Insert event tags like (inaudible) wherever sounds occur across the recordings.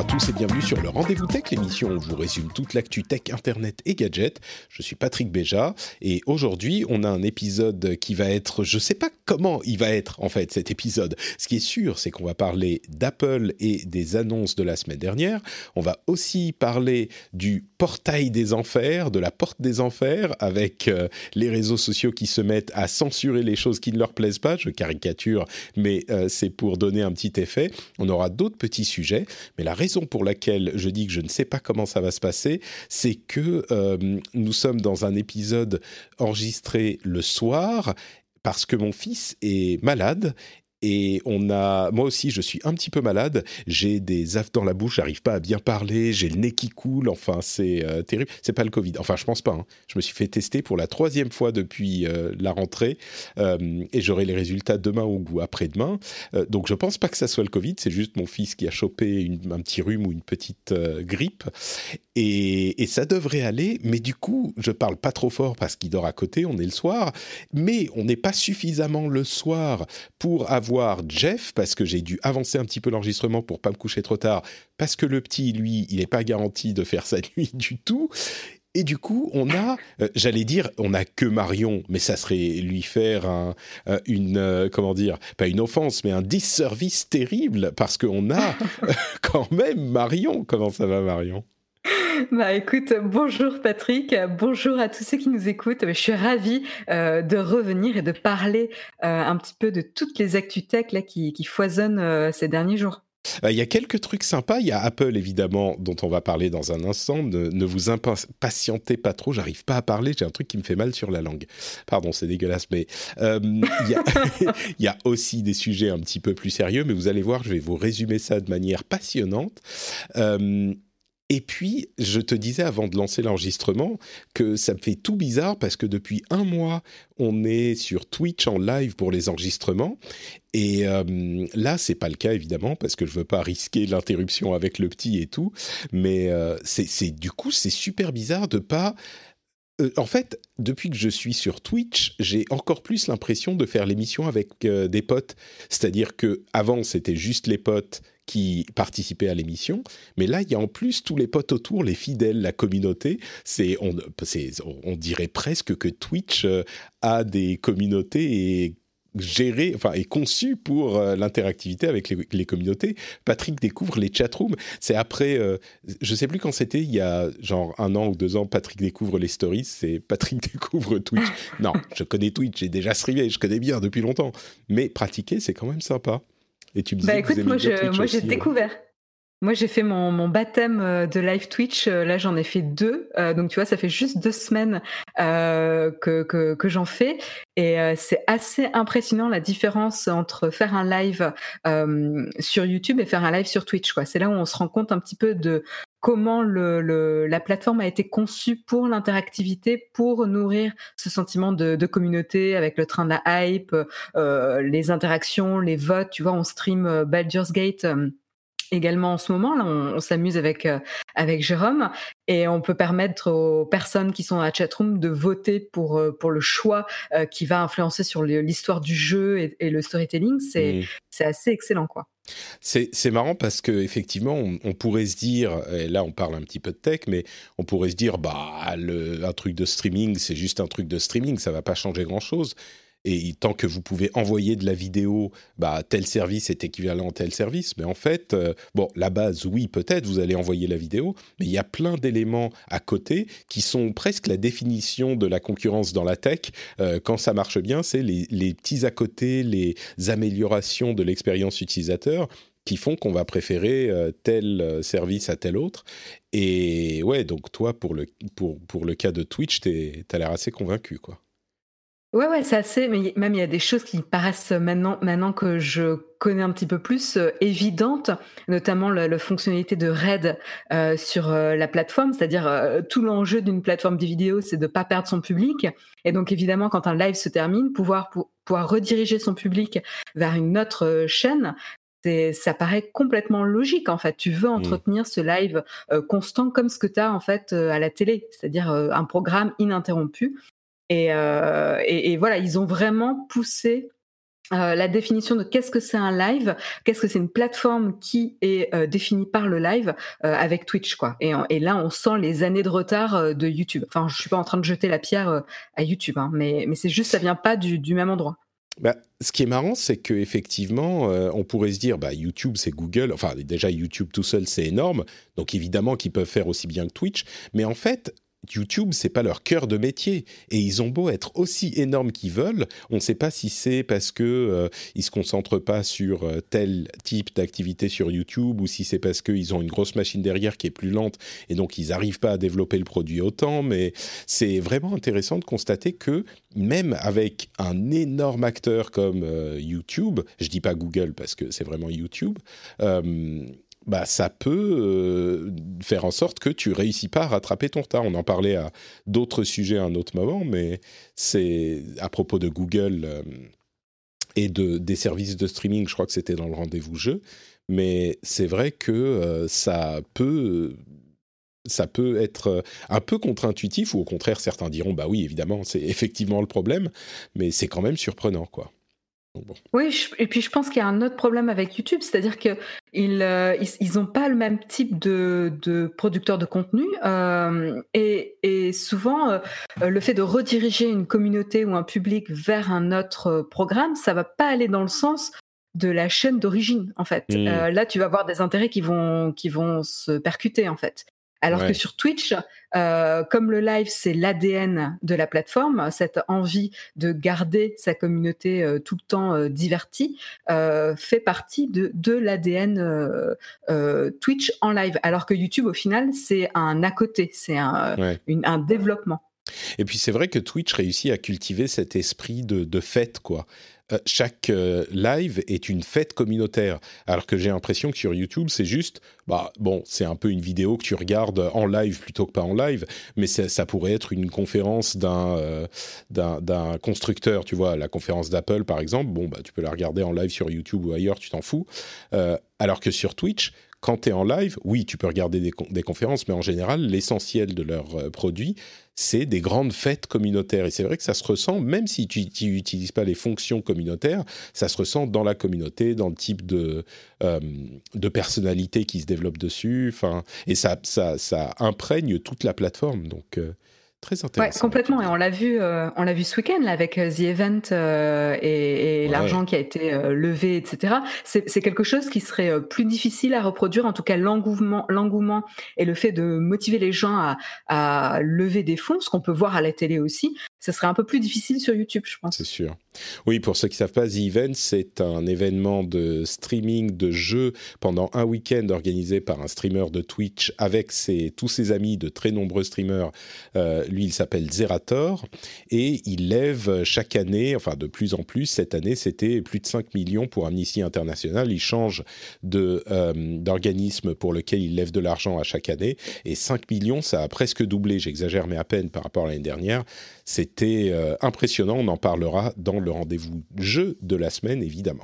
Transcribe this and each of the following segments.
à tous et bienvenue sur le Rendez-vous Tech, l'émission où je vous résume toute l'actu tech, internet et gadgets. Je suis Patrick Béja et aujourd'hui on a un épisode qui va être, je sais pas comment il va être en fait cet épisode. Ce qui est sûr, c'est qu'on va parler d'Apple et des annonces de la semaine dernière. On va aussi parler du portail des enfers, de la porte des enfers, avec euh, les réseaux sociaux qui se mettent à censurer les choses qui ne leur plaisent pas. Je caricature, mais euh, c'est pour donner un petit effet. On aura d'autres petits sujets, mais la raison pour laquelle je dis que je ne sais pas comment ça va se passer, c'est que euh, nous sommes dans un épisode enregistré le soir parce que mon fils est malade et on a, moi aussi, je suis un petit peu malade. J'ai des affes dans la bouche, j'arrive pas à bien parler, j'ai le nez qui coule. Enfin, c'est euh, terrible. C'est pas le Covid. Enfin, je pense pas. hein. Je me suis fait tester pour la troisième fois depuis euh, la rentrée euh, et j'aurai les résultats demain ou après-demain. Euh, donc, je pense pas que ça soit le Covid. C'est juste mon fils qui a chopé un petit rhume ou une petite grippe et, et ça devrait aller. Mais du coup, je parle pas trop fort parce qu'il dort à côté. On est le soir, mais on n'est pas suffisamment le soir pour avoir Jeff, parce que j'ai dû avancer un petit peu l'enregistrement pour pas me coucher trop tard, parce que le petit, lui, il n'est pas garanti de faire sa nuit (laughs) du tout. Et du coup, on a, euh, j'allais dire, on a que Marion, mais ça serait lui faire un, euh, une, euh, comment dire, pas une offense, mais un disservice terrible, parce qu'on a (laughs) euh, quand même Marion. Comment ça va, Marion? (laughs) Bah écoute, bonjour Patrick, bonjour à tous ceux qui nous écoutent. Je suis ravie euh, de revenir et de parler euh, un petit peu de toutes les actus tech là, qui, foisonnent euh, ces derniers jours. Il y a quelques trucs sympas. Il y a Apple, évidemment, dont on va parler dans un instant. Ne, ne vous impatientez pas trop. J'arrive pas à parler. J'ai un truc qui me fait mal sur la langue. Pardon, c'est dégueulasse. Mais (laughs) il y, a, aussi des sujets un petit peu plus sérieux. Mais vous allez voir, je vais vous résumer ça de manière passionnante. Et puis, je te disais avant de lancer l'enregistrement que ça me fait tout bizarre parce que depuis un mois, on est sur Twitch en live pour les enregistrements. Et euh, là, c'est pas le cas évidemment parce que je veux pas risquer l'interruption avec le petit et tout. Mais euh, c'est du coup, c'est super bizarre de pas. Euh, en fait, depuis que je suis sur Twitch, j'ai encore plus l'impression de faire l'émission avec euh, des potes. C'est-à-dire que avant, c'était juste les potes qui participaient à l'émission, mais là, il y a en plus tous les potes autour, les fidèles, la communauté. C'est, on, dirait presque que Twitch euh, a des communautés et géré, enfin, est conçu pour euh, l'interactivité avec les, les communautés. Patrick découvre les chatrooms. C'est après, euh, je sais plus quand c'était, il y a genre un an ou deux ans, Patrick découvre les stories. C'est Patrick (laughs) découvre Twitch. Non, je connais Twitch, j'ai déjà streamé, je connais bien depuis longtemps. Mais pratiquer, c'est quand même sympa. Et tu me disais Bah vous écoute, moi je- j'ai découvert. Moi j'ai fait mon, mon baptême euh, de live Twitch. Euh, Là j'en ai fait deux. Euh, donc tu vois, ça fait juste deux semaines euh, que, que, que j'en fais. Et euh, c'est assez impressionnant la différence entre faire un live sur YouTube et faire un live sur Twitch. quoi. C'est là où on se rend compte un petit peu de comment la plateforme a été conçue pour l'interactivité, pour nourrir ce sentiment de, de communauté avec le train de la hype, euh, les interactions, les votes. Tu vois, on stream euh, Baldur's Gate. euh, également en ce moment. Là, on, on s'amuse avec euh, avec Jérôme et on peut permettre aux personnes qui sont la chatroom de voter pour euh, pour le choix euh, qui va influencer sur l'histoire du jeu et, et le storytelling. C'est Mm. c'est assez excellent, quoi. C'est c'est marrant parce que effectivement, on, on pourrait se dire, et là on parle un petit peu de tech, mais on pourrait se dire, bah, le, un truc de streaming, c'est juste un truc de streaming, ça va pas changer grand chose. Et tant que vous pouvez envoyer de la vidéo, bah, tel service est équivalent à tel service. Mais en fait, euh, bon, la base, oui, peut-être, vous allez envoyer la vidéo, mais il y a plein d'éléments à côté qui sont presque la définition de la concurrence dans la tech. Euh, quand ça marche bien, c'est les, petits à côté, les améliorations de l'expérience utilisateur qui font qu'on va préférer tel service à tel autre. Et ouais, donc toi, pour le, pour, pour le cas de Twitch, tu as l'air assez convaincu, quoi. Ouais, ouais, c'est assez, mais même il y a des choses qui paraissent maintenant, maintenant que je connais un petit peu plus euh, évidentes, notamment la, fonctionnalité de RAID euh, sur euh, la plateforme, c'est-à-dire tout l'enjeu d'une plateforme de vidéo, c'est de pas perdre son public. Et donc évidemment, quand un live se termine, pouvoir pouvoir rediriger son public vers une autre chaîne, ça paraît complètement logique en fait. Tu veux mmh. entretenir ce live constant comme ce que tu as en fait à la télé, c'est-à-dire un programme ininterrompu. Euh, et, voilà, ils ont vraiment poussé euh, la définition de qu'est-ce que c'est un live, qu'est-ce que c'est une plateforme qui est euh, définie par le live avec Twitch quoi. Et, là, on sent les années de retard de YouTube. Enfin, je suis pas en train de jeter la pierre à YouTube, hein, mais, c'est juste ça vient pas du, même endroit. Bah, ce qui est marrant, c'est que effectivement, on pourrait se dire, bah, YouTube, c'est Google. Enfin, déjà YouTube tout seul, c'est énorme. Donc évidemment qu'ils peuvent faire aussi bien que Twitch. Mais en fait, YouTube, c'est pas leur cœur de métier et ils ont beau être aussi énormes qu'ils veulent, on ne sait pas si c'est parce que euh, ils se concentrent pas sur euh, tel type d'activité sur YouTube ou si c'est parce qu'ils ont une grosse machine derrière qui est plus lente et donc ils n'arrivent pas à développer le produit autant. Mais c'est vraiment intéressant de constater que même avec un énorme acteur comme euh, YouTube, je dis pas Google parce que c'est vraiment YouTube bah, ça peut euh, faire en sorte que tu réussis pas à rattraper ton retard. On en parlait à d'autres sujets à un autre moment, mais c'est à propos de Google euh, et de, des services de streaming, je crois que c'était dans le rendez-vous jeu, mais c'est vrai que euh, ça peut ça peut être un peu contre-intuitif ou au contraire certains diront bah oui évidemment c'est effectivement le problème mais c'est quand même surprenant quoi. Oui, et puis je pense qu'il y a un autre problème avec YouTube, c'est-à-dire qu'ils euh, ils, ont pas le même type de, de producteurs de contenu euh, et, et, souvent euh, le fait de rediriger une communauté ou un public vers un autre programme, ça va pas aller dans le sens de la chaîne d'origine en fait. Mmh. là, tu vas avoir des intérêts qui vont qui vont se percuter en fait. Alors que sur Twitch, euh, comme le live, c'est l'ADN de la plateforme, cette envie de garder sa communauté euh, tout le temps euh, divertie fait partie de, de l'ADN Twitch en live. Alors que YouTube, au final, c'est un à côté, c'est un, un développement. Et puis c'est vrai que Twitch réussit à cultiver cet esprit de, fête, quoi. Euh, chaque euh, live est une fête communautaire. Alors que j'ai l'impression que sur YouTube, c'est juste, bah bon, c'est un peu une vidéo que tu regardes en live plutôt que pas en live, mais ça, pourrait être une conférence euh, d'un constructeur, tu vois, la conférence d'Apple par exemple. Bon, bah tu peux la regarder en live sur YouTube ou ailleurs, tu t'en fous. alors que sur Twitch, quand tu es en live, oui, tu peux regarder des, conférences, mais en général, l'essentiel de leurs produits, c'est des grandes fêtes communautaires. Et c'est vrai que ça se ressent, même si tu n'utilises pas les fonctions communautaires, ça se ressent dans la communauté, dans le type de, euh, de personnalité qui se développe dessus. Et ça, ça, ça imprègne toute la plateforme. Donc, euh, Très intéressant. Ouais, complètement. Et on l'a vu, euh, on l'a vu ce week-end là avec euh, The Event euh, et, et l'argent qui a été levé, etc. C'est quelque chose qui serait plus difficile à reproduire. En tout cas, l'engouement, l'engouement et le fait de motiver les gens à, à lever des fonds, ce qu'on peut voir à la télé aussi, ce serait un peu plus difficile sur YouTube, je pense. C'est sûr. Oui, pour ceux qui ne savent pas, The Event, c'est un événement de streaming de jeux pendant un week-end organisé par un streamer de Twitch avec ses, tous ses amis de très nombreux streamers. Euh, lui, il s'appelle Zerator et il lève chaque année, enfin de plus en plus, cette année, c'était plus de 5 millions pour Amnesty International. Il change euh, d'organisme pour lequel il lève de l'argent à chaque année et 5 millions, ça a presque doublé, j'exagère, mais à peine par rapport à l'année dernière. C'était euh, impressionnant, on en parlera dans le rendez-vous jeu de la semaine, évidemment.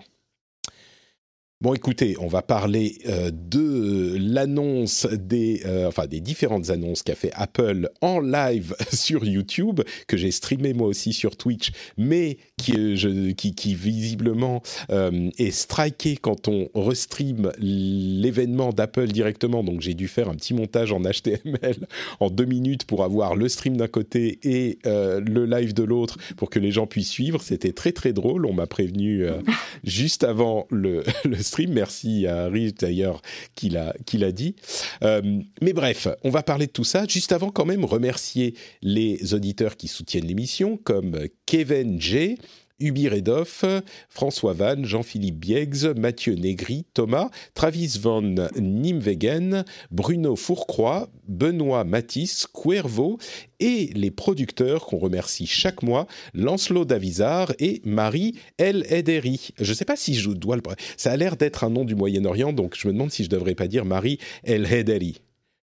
Bon, écoutez, on va parler euh, de l'annonce des, euh, enfin des différentes annonces qu'a fait Apple en live (laughs) sur YouTube, que j'ai streamé moi aussi sur Twitch, mais qui, euh, je, qui, qui visiblement est striké quand on restream l'événement d'Apple directement. Donc j'ai dû faire un petit montage en HTML (laughs) en deux minutes pour avoir le stream d'un côté et le live de l'autre pour que les gens puissent suivre. C'était très très drôle. On m'a prévenu (laughs) juste avant le, le stream. Merci à Riz d'ailleurs qui l'a dit. Euh, mais bref, on va parler de tout ça. Juste avant, quand même, remercier les auditeurs qui soutiennent l'émission, comme Kevin J. Ubi Redoff, François Vann, Jean-Philippe Bieggs, Mathieu Negri, Thomas, Travis Van Nimwegen, Bruno Fourcroy, Benoît Matisse, Cuervo et les producteurs qu'on remercie chaque mois, Lancelot Davizard et Marie El Ederi. Je ne sais pas si je dois le... Ça a l'air d'être un nom du Moyen-Orient, donc je me demande si je ne devrais pas dire Marie El Ederi.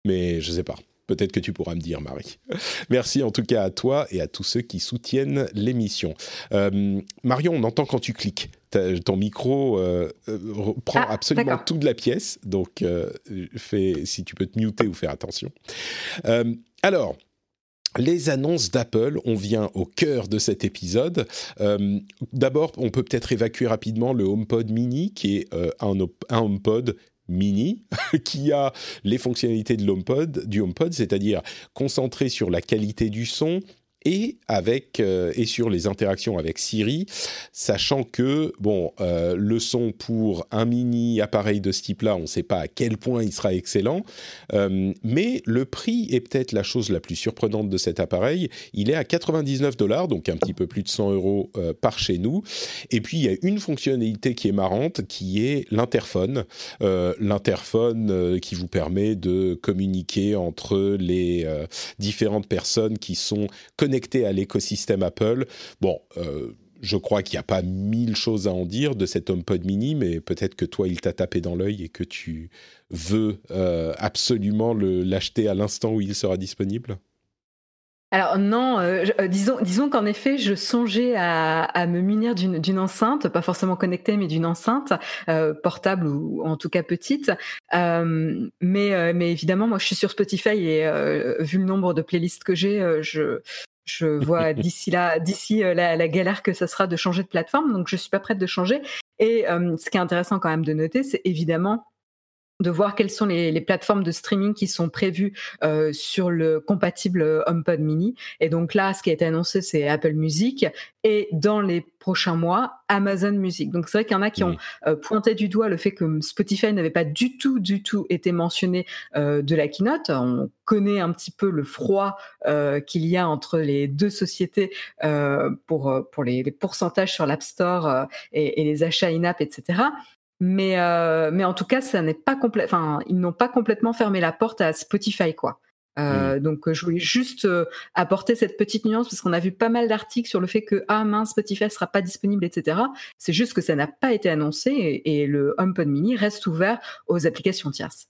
Mais je ne sais pas. Peut-être que tu pourras me dire, Marie. Merci en tout cas à toi et à tous ceux qui soutiennent l'émission. Euh, Marion, on entend quand tu cliques. Ton micro euh, euh, prend Ah, absolument toute la pièce, donc euh, fais, si tu peux te muter ou faire attention. Alors, les annonces d'Apple, on vient au cœur de cet épisode. Euh, D'abord, on peut peut-être évacuer rapidement le HomePod mini, qui est euh, un, un HomePod mini (laughs) qui a les fonctionnalités de l'HomePod, du HomePod, c'est-à-dire concentré sur la qualité du son et avec euh, et sur les interactions avec Siri, sachant que bon, euh, le son pour un mini appareil de ce type-là, on ne sait pas à quel point il sera excellent, euh, mais le prix est peut-être la chose la plus surprenante de cet appareil. Il est à 99 dollars, donc un petit peu plus de 100 euros par chez nous. Et puis il y a une fonctionnalité qui est marrante, qui est l'interphone. L'interphone qui vous permet de communiquer entre les différentes personnes qui sont connectées à l'écosystème Apple. Bon. euh, je crois qu'il n'y a pas mille choses à en dire de cet HomePod mini, mais peut-être que toi, il t'a tapé dans l'œil et que tu veux euh, absolument l'acheter à l'instant où il sera disponible. Alors non, euh, disons, disons qu'en effet, je songeais à, me munir d'une enceinte, pas forcément connectée, mais d'une enceinte portable ou en tout cas petite. Mais, mais évidemment, moi, je suis sur Spotify et vu le nombre de playlists que j'ai, je je vois (laughs) d'ici là, d'ici euh, la, la galère que ça sera de changer de plateforme. Donc, je suis pas prête de changer. Et euh, ce qui est intéressant quand même de noter, c'est évidemment de voir quelles sont les, les plateformes de streaming qui sont prévues euh, sur le compatible HomePod mini. Et donc là, ce qui a été annoncé, c'est Apple Music et dans les prochains mois, Amazon Music. Donc c'est vrai qu'il y en a qui ont euh, pointé du doigt le fait que Spotify n'avait pas du tout, du tout été mentionné euh, de la keynote. On connaît un petit peu le froid qu'il y a entre les deux sociétés pour, pour les, les pourcentages sur l'App Store et, et les achats in-app, etc. Mais, euh, mais en tout cas, ça n'est pas complet. Enfin, ils n'ont pas complètement fermé la porte à Spotify, quoi. Euh, Donc, euh, je voulais juste euh, apporter cette petite nuance parce qu'on a vu pas mal d'articles sur le fait que ah mince, Spotify sera pas disponible, etc. C'est juste que ça n'a pas été annoncé et, et le HomePod Mini reste ouvert aux applications tierces.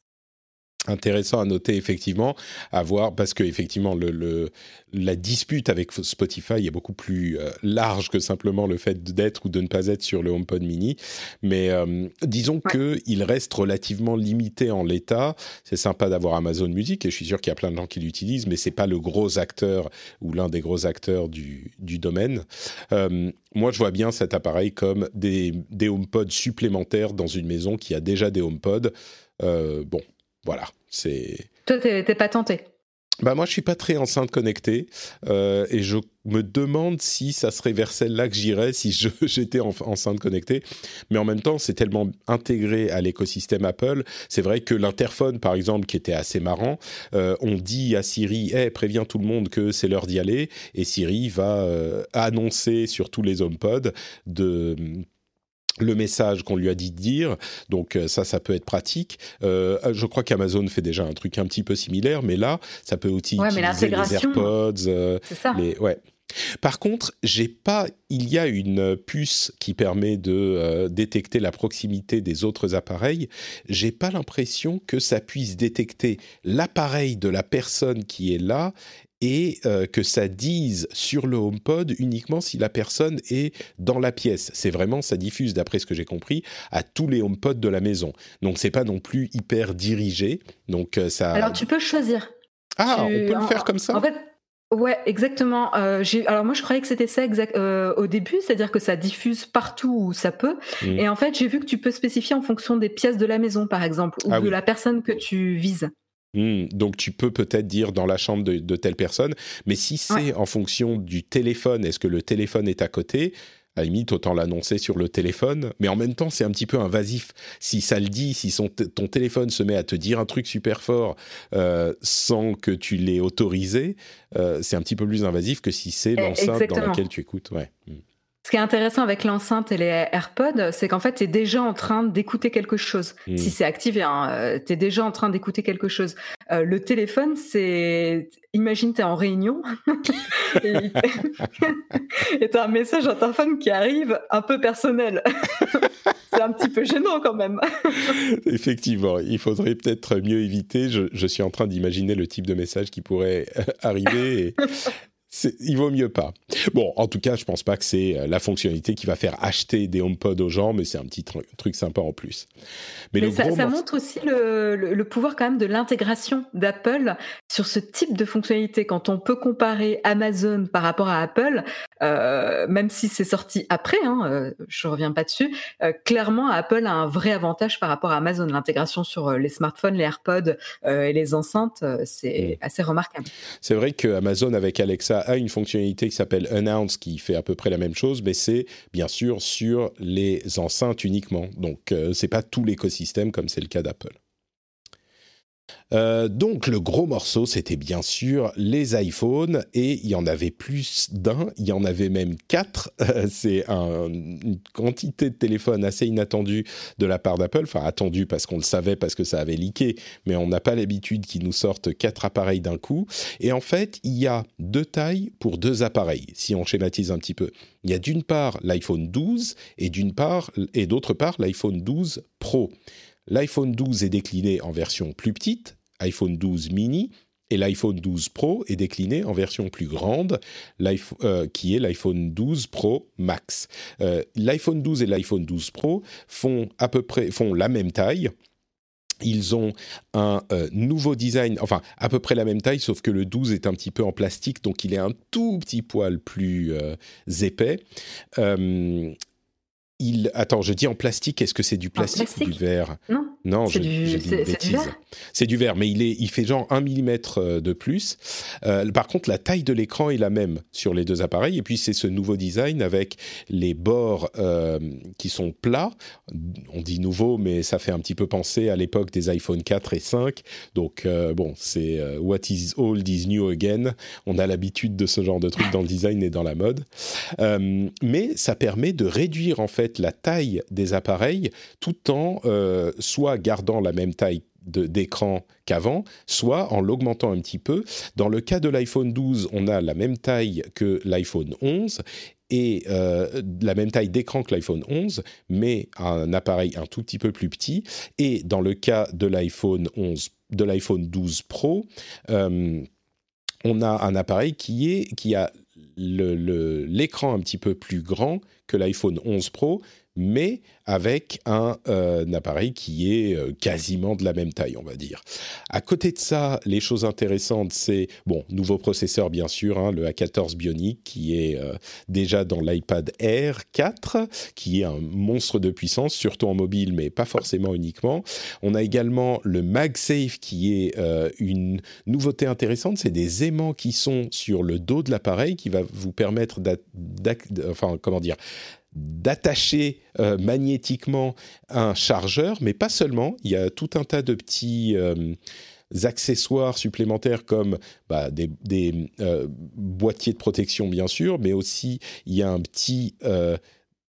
Intéressant à noter effectivement, à voir parce que effectivement le, le- la dispute avec Spotify est beaucoup plus euh, large que simplement le fait d'être ou de ne pas être sur le HomePod Mini. Mais euh, disons Ouais. que il reste relativement limité en l'état. C'est sympa d'avoir Amazon Music et je suis sûr qu'il y a plein de gens qui l'utilisent, mais c'est pas le gros acteur ou l'un des gros acteurs du, du domaine. Euh, moi, je vois bien cet appareil comme des, des HomePod supplémentaires dans une maison qui a déjà des HomePod. Euh, bon, voilà, c'est. Toi, t'es pas tenté? Bah moi, je suis pas très enceinte connectée euh, et je me demande si ça serait vers celle-là que j'irais si (laughs) j'étais en, enceinte connectée. Mais en même temps, c'est tellement intégré à l'écosystème Apple. C'est vrai que l'interphone, par exemple, qui était assez marrant, euh, on dit à Siri, hey, préviens tout le monde que c'est l'heure d'y aller, et Siri va euh, annoncer sur tous les HomePod de le message qu'on lui a dit de dire, donc euh, ça, ça peut être pratique. Euh, je crois qu'Amazon fait déjà un truc un petit peu similaire, mais là, ça peut aussi Ouais, utiliser les AirPods, euh, C'est ça. les, ouais. Par contre, j'ai pas. Il y a une puce qui permet de euh, détecter la proximité des autres appareils. J'ai pas l'impression que ça puisse détecter l'appareil de la personne qui est là et euh, que ça dise sur le HomePod uniquement si la personne est dans la pièce. C'est vraiment, ça diffuse, d'après ce que j'ai compris, à tous les HomePod de la maison. Donc c'est pas non plus hyper dirigé. Donc euh, ça. Alors, tu peux choisir. ah, tu- on peut le en- faire comme ça. En fait, ouais, exactement. Euh, alors moi, je croyais que c'était ça exact, euh, au début, c'est-à-dire que ça diffuse partout où ça peut. Mm. Et en fait, j'ai vu que tu peux spécifier en fonction des pièces de la maison, par exemple, ou Ah de oui. la personne que tu vises. Hmm, donc tu peux peut-être dire dans la chambre de, de telle personne, mais si c'est Ouais. en fonction du téléphone, est-ce que le téléphone est à côté? À la limite, autant l'annoncer sur le téléphone, mais en même temps, c'est un petit peu invasif. Si ça le dit, si son ton téléphone se met à te dire un truc super fort euh, sans que tu l'aies autorisé, euh, c'est un petit peu plus invasif que si c'est Eh, l'enceinte dans laquelle tu écoutes. Ouais. Hmm. Ce qui est intéressant avec l'enceinte et les AirPods, c'est qu'en fait, tu es déjà en train d'écouter quelque chose. Mm. Si c'est activé, hein, tu es déjà en train d'écouter quelque chose. Euh, le téléphone, c'est... Imagine, tu es en réunion (laughs) et tu (laughs) as un message femme qui arrive un peu personnel. (laughs) c'est un petit peu gênant quand même. Effectivement, il faudrait peut-être mieux éviter. Je, je suis en train d'imaginer le type de message qui pourrait euh, arriver. Et il vaut mieux pas. Bon, en tout cas, je pense pas que c'est euh, la fonctionnalité qui va faire acheter des HomePod aux gens, mais c'est un petit truc sympa en plus. Mais, le ça, ça montre aussi le, le, pouvoir quand même de l'intégration d'Apple sur ce type de fonctionnalité. Quand on peut comparer Amazon par rapport à Apple, euh, même si c'est sorti après, hein, euh, je reviens pas dessus, euh, clairement Apple a un vrai avantage par rapport à Amazon. L'intégration sur les smartphones, les AirPods et les enceintes, c'est mm. assez remarquable. C'est vrai que Amazon avec Alexa a une fonctionnalité qui s'appelle Announce qui fait à peu près la même chose, mais c'est bien sûr sur les enceintes uniquement. Donc euh, c'est pas tout l'écosystème comme c'est le cas d'Apple. Euh, donc le gros morceau, c'était bien sûr les iPhones, et il y en avait plus d'un, il y en avait même quatre. (laughs) c'est une quantité de téléphones assez inattendue de la part d'Apple, enfin attendue parce qu'on le savait, parce que ça avait leaké, mais on n'a pas l'habitude qu'ils nous sortent quatre appareils d'un coup. Et en fait, il y a deux tailles pour deux appareils, si on schématise un petit peu. Il y a d'une part l'iPhone 12 et et d'autre part l'iPhone 12 Pro. L'iPhone 12 est décliné en version plus petite, iPhone 12 mini, et l'iPhone 12 Pro est décliné en version plus grande, euh, qui est l'iPhone 12 Pro Max. Euh, L'iPhone 12 et l'iPhone 12 Pro font à peu près font la même taille. Ils ont un euh, nouveau design, enfin à peu près la même taille, sauf que le 12 est un petit peu en plastique, donc il est un tout petit poil plus épais. Il... Attends, je dis en plastique, est-ce que c'est du plastique, ou du verre? Non. Non, c'est du, verre. C'est du verre, mais il, est, il fait genre 1 mm euh, de plus. Euh, par contre, la taille de l'écran est la même sur les deux appareils. Et puis, c'est ce nouveau design avec les bords euh, qui sont plats. On dit nouveau, mais ça fait un petit peu penser à l'époque des iPhone 4 et 5. Donc, bon, c'est what is old is new again. On a l'habitude de ce genre de truc dans le design et dans la mode. mais ça permet de réduire en fait la taille des appareils tout en soit gardant la même taille d'écran qu'avant, soit en l'augmentant un petit peu. Dans le cas de l'iPhone 12, on a la même taille que l'iPhone 11 et euh, la même taille d'écran que l'iPhone 11, mais un appareil un tout petit peu plus petit. Et dans le cas de l'iPhone 11, de l'iPhone 12 Pro, euh, on a un appareil qui est qui a l'écran un petit peu plus grand que l'iPhone 11 Pro, mais avec un, euh, appareil qui est euh, quasiment de la même taille, on va dire. À côté de ça, les choses intéressantes, c'est, bon, nouveau processeur bien sûr, hein, le A14 Bionic, qui est euh, déjà dans l'iPad Air 4, qui est un monstre de puissance, surtout en mobile, mais pas forcément uniquement. On a également le MagSafe, qui est une nouveauté intéressante, c'est des aimants qui sont sur le dos de l'appareil, qui va vous permettre, enfin, comment dire, d'attacher euh, magnétiquement un chargeur, mais pas seulement. Il y a tout un tas de petits euh, accessoires supplémentaires comme bah, des, euh, boîtiers de protection, bien sûr, mais aussi il y a un petit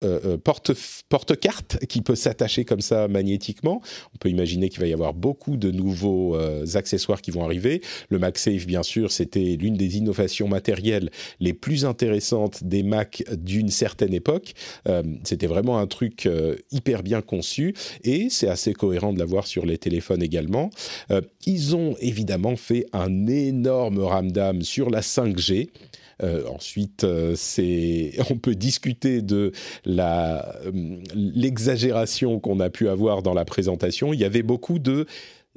euh, euh, porte, porte-carte qui peut s'attacher comme ça magnétiquement. On peut imaginer qu'il va y avoir beaucoup de nouveaux euh, accessoires qui vont arriver. Le MagSafe, bien sûr, c'était l'une des innovations matérielles les plus intéressantes des Mac d'une certaine époque. c'était vraiment un truc hyper bien conçu et c'est assez cohérent de l'avoir sur les téléphones également. ils ont évidemment fait un énorme ramdam sur la 5G. Euh, ensuite, euh, (laughs) on peut discuter de euh, l'exagération qu'on a pu avoir dans la présentation. Il y avait beaucoup de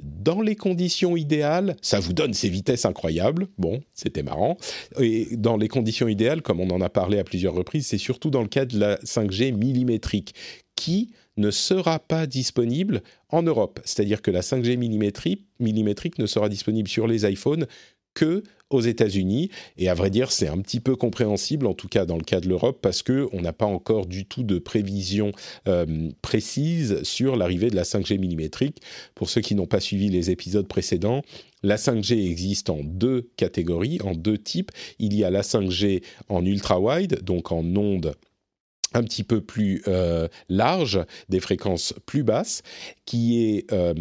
dans les conditions idéales, ça vous donne ces vitesses incroyables. Bon, c'était marrant. Et dans les conditions idéales, comme on en a parlé à plusieurs reprises, c'est surtout dans le cas de la 5G millimétrique qui ne sera pas disponible en Europe. C'est-à-dire que la 5G millimétrique, millimétrique ne sera disponible sur les iPhones que aux États-Unis. Et à vrai dire, c'est un petit peu compréhensible, en tout cas dans le cas de l'Europe, parce que on n'a pas encore du tout de prévision euh, précise sur l'arrivée de la 5G millimétrique. Pour ceux qui n'ont pas suivi les épisodes précédents, la 5G existe en deux catégories, en deux types. Il y a la 5G en ultra-wide, donc en onde un petit peu plus euh, large, des fréquences plus basses, qui est, euh,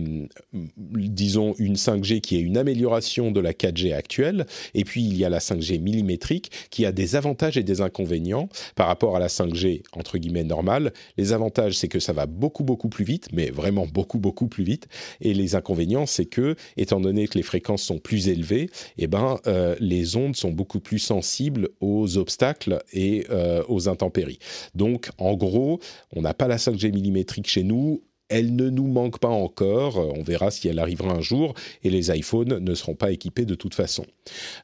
disons, une 5G qui est une amélioration de la 4G actuelle, et puis il y a la 5G millimétrique qui a des avantages et des inconvénients par rapport à la 5G entre guillemets normale. Les avantages, c'est que ça va beaucoup beaucoup plus vite, mais vraiment beaucoup beaucoup plus vite, et les inconvénients, c'est que, étant donné que les fréquences sont plus élevées, eh ben, euh, les ondes sont beaucoup plus sensibles aux obstacles et aux intempéries. Donc, en gros, on n'a pas la 5G millimétrique chez nous. Elle ne nous manque pas encore. On verra si elle arrivera un jour. Et les iPhones ne seront pas équipés de toute façon.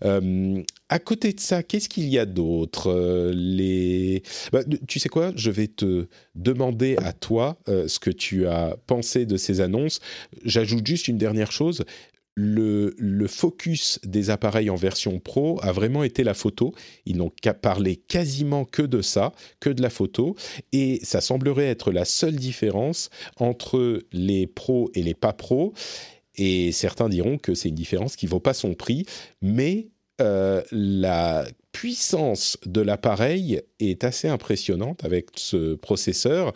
Euh, à côté de ça, qu'est-ce qu'il y a d'autre euh, les... Bah, tu sais quoi? Je vais te demander à toi euh, ce que tu as pensé de ces annonces. J'ajoute juste une dernière chose le, focus des appareils en version pro a vraiment été la photo. Ils n'ont qu'à parler quasiment que de ça, que de la photo. Et ça semblerait être la seule différence entre les pros et les pas pros. Et certains diront que c'est une différence qui ne vaut pas son prix. Mais euh, la puissance de l'appareil est assez impressionnante avec ce processeur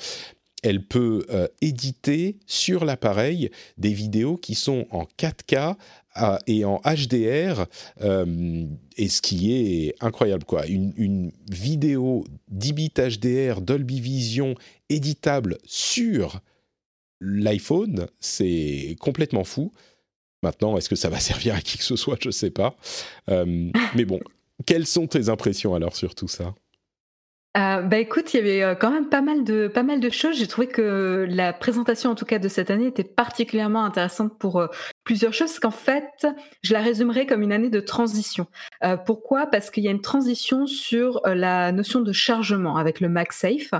elle peut euh, éditer sur l'appareil des vidéos qui sont en 4K euh, et en HDR, euh, et ce qui est incroyable quoi. Une, vidéo 10 bits HDR Dolby Vision éditable sur l'iPhone, c'est complètement fou. Maintenant, est-ce que ça va (laughs) servir à qui que ce soit? Je ne sais pas. mais bon, quelles sont tes impressions alors sur tout ça? Euh, bah écoute, il y avait euh, quand même pas mal de pas mal de choses. J'ai trouvé que la présentation, en tout cas de cette année, était particulièrement intéressante pour euh, plusieurs choses. Qu'en fait, je la résumerai comme une année de transition. pourquoi? Parce qu'il y a une transition sur la notion de chargement avec le MagSafe.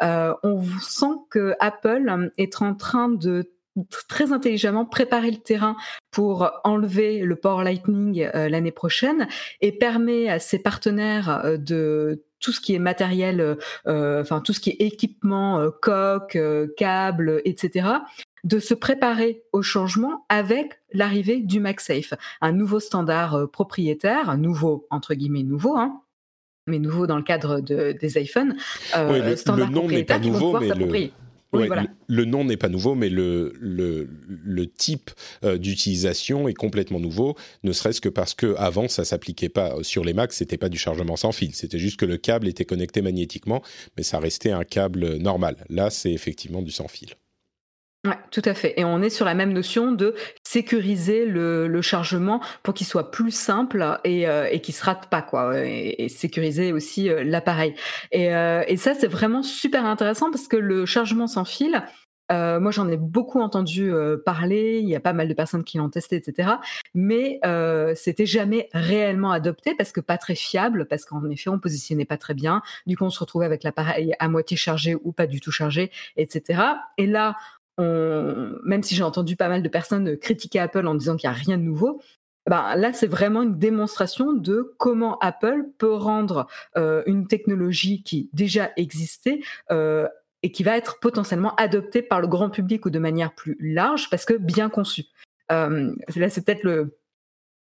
on sent que Apple est en train de très intelligemment préparer le terrain pour enlever le port Lightning l'année prochaine et permet à ses partenaires de tout ce qui est matériel, euh, euh, enfin tout ce qui est équipement, euh, coque, câble, etc., de se préparer au changement avec l'arrivée du MagSafe, un nouveau standard propriétaire, un nouveau entre guillemets nouveau, hein, mais nouveau dans le cadre des iPhones. oui, le, standard nom n'est pas nouveau, mais le, le, nom n'est pas nouveau, mais le, le, type euh, d'utilisation est complètement nouveau, ne serait-ce que parce que avant ça s'appliquait pas sur les Macs, c'était pas du chargement sans fil, c'était juste que le câble était connecté magnétiquement, mais ça restait un câble normal. Là, c'est effectivement du sans fil. Ouais, tout à fait. Et on est sur la même notion de sécuriser le, chargement pour qu'il soit plus simple et, euh, et se rate pas, quoi. Et, sécuriser aussi euh, l'appareil. Et, euh, et, ça, c'est vraiment super intéressant parce que le chargement sans fil, euh, moi, j'en ai beaucoup entendu parler. Il y a pas mal de personnes qui l'ont testé, etc. Mais euh, c'était jamais réellement adopté parce que pas très fiable, parce qu'en effet, on positionnait pas très bien. Du coup, on se retrouvait avec l'appareil à moitié chargé ou pas du tout chargé, etc. Et là, même si j'ai entendu pas mal de personnes critiquer Apple en disant qu'il n'y a rien de nouveau, ben, là, c'est vraiment une démonstration de comment Apple peut rendre euh, une technologie qui déjà existait euh, et qui va être potentiellement adoptée par le grand public ou de manière plus large parce que bien conçue. Euh, là, c'est peut-être le,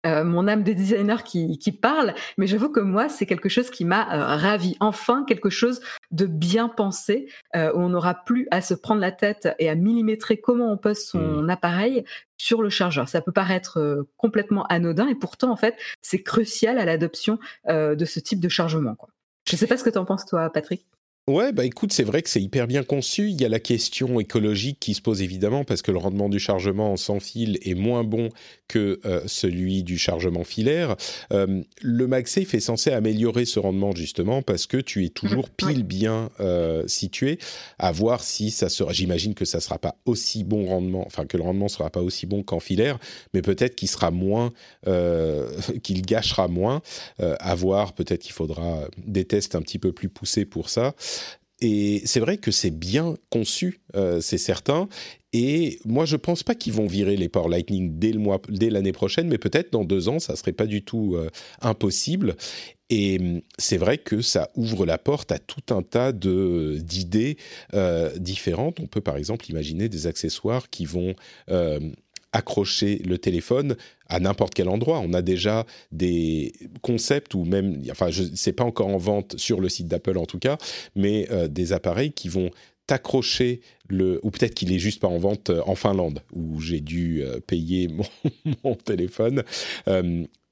euh, mon âme de designer qui, qui parle, mais j'avoue que moi, c'est quelque chose qui m'a euh, ravi. Enfin, quelque chose de bien pensé, euh, où on n'aura plus à se prendre la tête et à millimétrer comment on pose son mmh. appareil sur le chargeur. Ça peut paraître complètement anodin, et pourtant, en fait, c'est crucial à l'adoption de ce type de chargement. Quoi. Je ne sais pas ce que tu en penses, toi, Patrick. Ouais, bah écoute, c'est vrai que c'est hyper bien conçu. Il y a la question écologique qui se pose évidemment parce que le rendement du chargement sans fil est moins bon que euh, celui du chargement filaire. Euh, le MagSafe est censé améliorer ce rendement justement parce que tu es toujours mmh, pile bien euh, situé. À voir si ça sera. J'imagine que ça sera pas aussi bon rendement, enfin que le rendement sera pas aussi bon qu'en filaire, mais peut-être qu'il sera moins, (laughs) qu'il gâchera moins. à voir. Peut-être qu'il faudra des tests un petit peu plus poussés pour ça. Et c'est vrai que c'est bien conçu, euh, c'est certain. Et moi, je pense pas qu'ils vont virer les ports Lightning dès l'année prochaine, mais peut-être dans deux ans, ça serait pas du tout euh, impossible. Et hum, c'est vrai que ça ouvre la porte à tout un tas de d'idées euh, différentes. On peut par exemple imaginer des accessoires qui vont accrocher le téléphone à n'importe quel endroit. On a déjà des concepts ou même, enfin, sais pas encore en vente sur le site d'Apple en tout cas, mais euh, des appareils qui vont t'accrocher le, ou peut-être qu'il est juste pas en vente euh, en Finlande où j'ai dû euh, payer (laughs) mon, mon téléphone,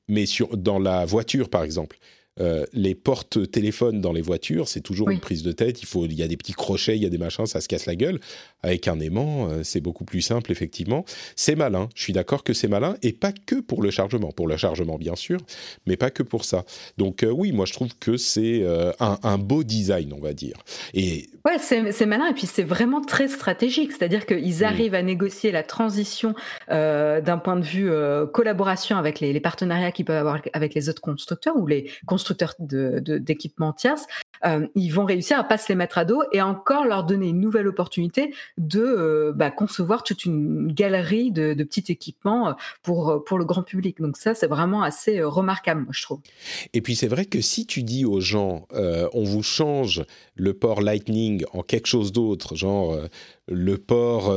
mais sur dans la voiture par exemple. Euh, les portes téléphones dans les voitures, c'est toujours une prise de tête. Il faut, il y a des petits crochets, il y a des machins, ça se casse la gueule. Avec un aimant, euh, c'est beaucoup plus simple, effectivement. C'est malin. Je suis d'accord que c'est malin et pas que pour le chargement, pour le chargement bien sûr, mais pas que pour ça. Donc euh, oui, moi je trouve que c'est un, beau design, on va dire. Et ouais, c'est malin et puis c'est vraiment très stratégique. C'est-à-dire qu'ils arrivent à négocier la transition d'un point de vue collaboration avec les, les partenariats qu'ils peuvent avoir avec les autres constructeurs ou les constructeurs d'équipements de, tierces, euh, ils vont réussir à pas se les mettre à dos et encore leur donner une nouvelle opportunité de euh, bah, concevoir toute une galerie de, petits équipements euh, pour, pour le grand public. Donc ça, c'est vraiment assez remarquable, moi, je trouve. Et puis c'est vrai que si tu dis aux gens, on vous change le port Lightning en quelque chose d'autre, genre le port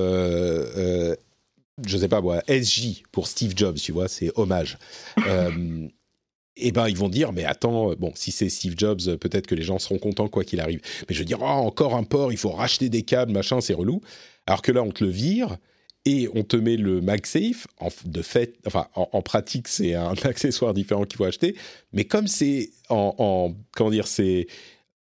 je sais pas moi, SJ pour Steve Jobs, tu vois, c'est hommage. (laughs) eh ben ils vont dire mais attends euh, bon si c'est Steve Jobs euh, peut-être que les gens seront contents quoi qu'il arrive. Mais je veux dire oh, encore un port il faut racheter des câbles machin c'est relou. Alors que là on te le vire et on te met le MagSafe. En, de fait enfin en, pratique c'est un (laughs) accessoire différent qu'il faut acheter. Mais comme c'est en, comment dire c'est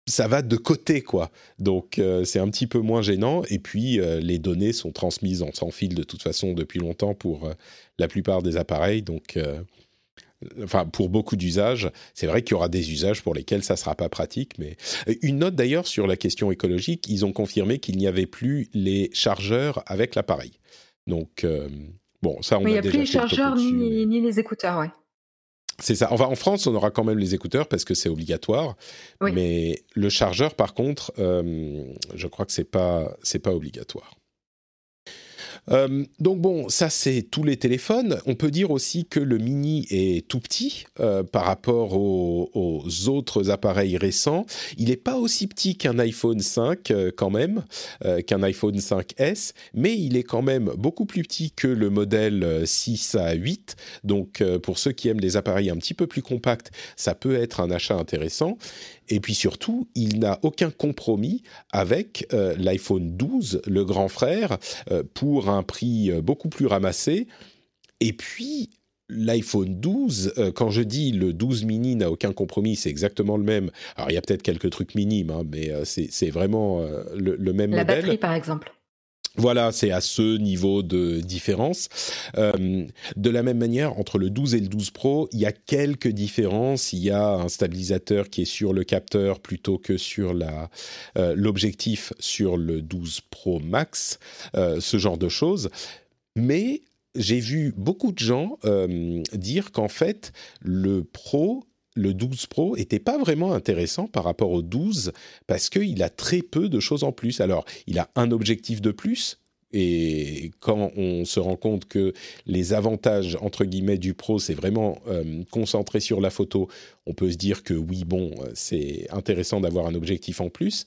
ça va de côté quoi. Donc euh, c'est un petit peu moins gênant. Et puis les données sont transmises en sans fil de toute façon depuis longtemps pour la plupart des appareils. Donc enfin pour beaucoup d'usages, c'est vrai qu'il y aura des usages pour lesquels ça sera pas pratique. Mais euh, une note d'ailleurs sur la question écologique, ils ont confirmé qu'il n'y avait plus les chargeurs avec l'appareil. Donc euh, bon, ça on mais a, il n'y a plus les chargeurs ni, les écouteurs, ouais. C'est ça. Enfin, en France, on aura quand même les écouteurs parce que c'est obligatoire. Mais le chargeur, par contre, euh, je crois que c'est pas c'est pas obligatoire. Euh, donc bon, ça c'est tous les téléphones. On peut dire aussi que le mini est tout petit euh, par rapport aux, autres appareils récents. Il n'est pas aussi petit qu'un iPhone 5 euh, quand même, qu'un iPhone 5S, mais il est quand même beaucoup plus petit que le modèle 6 à 8. Donc pour ceux qui aiment les appareils un petit peu plus compacts, ça peut être un achat intéressant. Et puis surtout, il n'a aucun compromis avec euh, l'iPhone 12, le grand frère, euh, pour un prix euh, beaucoup plus ramassé. Et puis, l'iPhone 12, quand je dis le 12 mini n'a aucun compromis, c'est exactement le même. Alors, il y a peut-être quelques trucs minimes, hein, mais c'est vraiment le, le, même La modèle. La batterie, par exemple. Voilà, c'est à ce niveau de différence. Euh, de la même manière, entre le 12 et le 12 Pro, il y a quelques différences. Il y a un stabilisateur qui est sur le capteur plutôt que sur euh, l'objectif sur le 12 Pro Max, euh, ce genre de choses. Mais j'ai vu beaucoup de gens dire qu'en fait, le Pro le 12 Pro était pas vraiment intéressant par rapport au 12 parce qu'il a très peu de choses en plus. Alors, il a un objectif de plus. Et quand on se rend compte que les avantages entre guillemets du pro, c'est vraiment euh, concentré sur la photo, on peut se dire que oui, bon, c'est intéressant d'avoir un objectif en plus.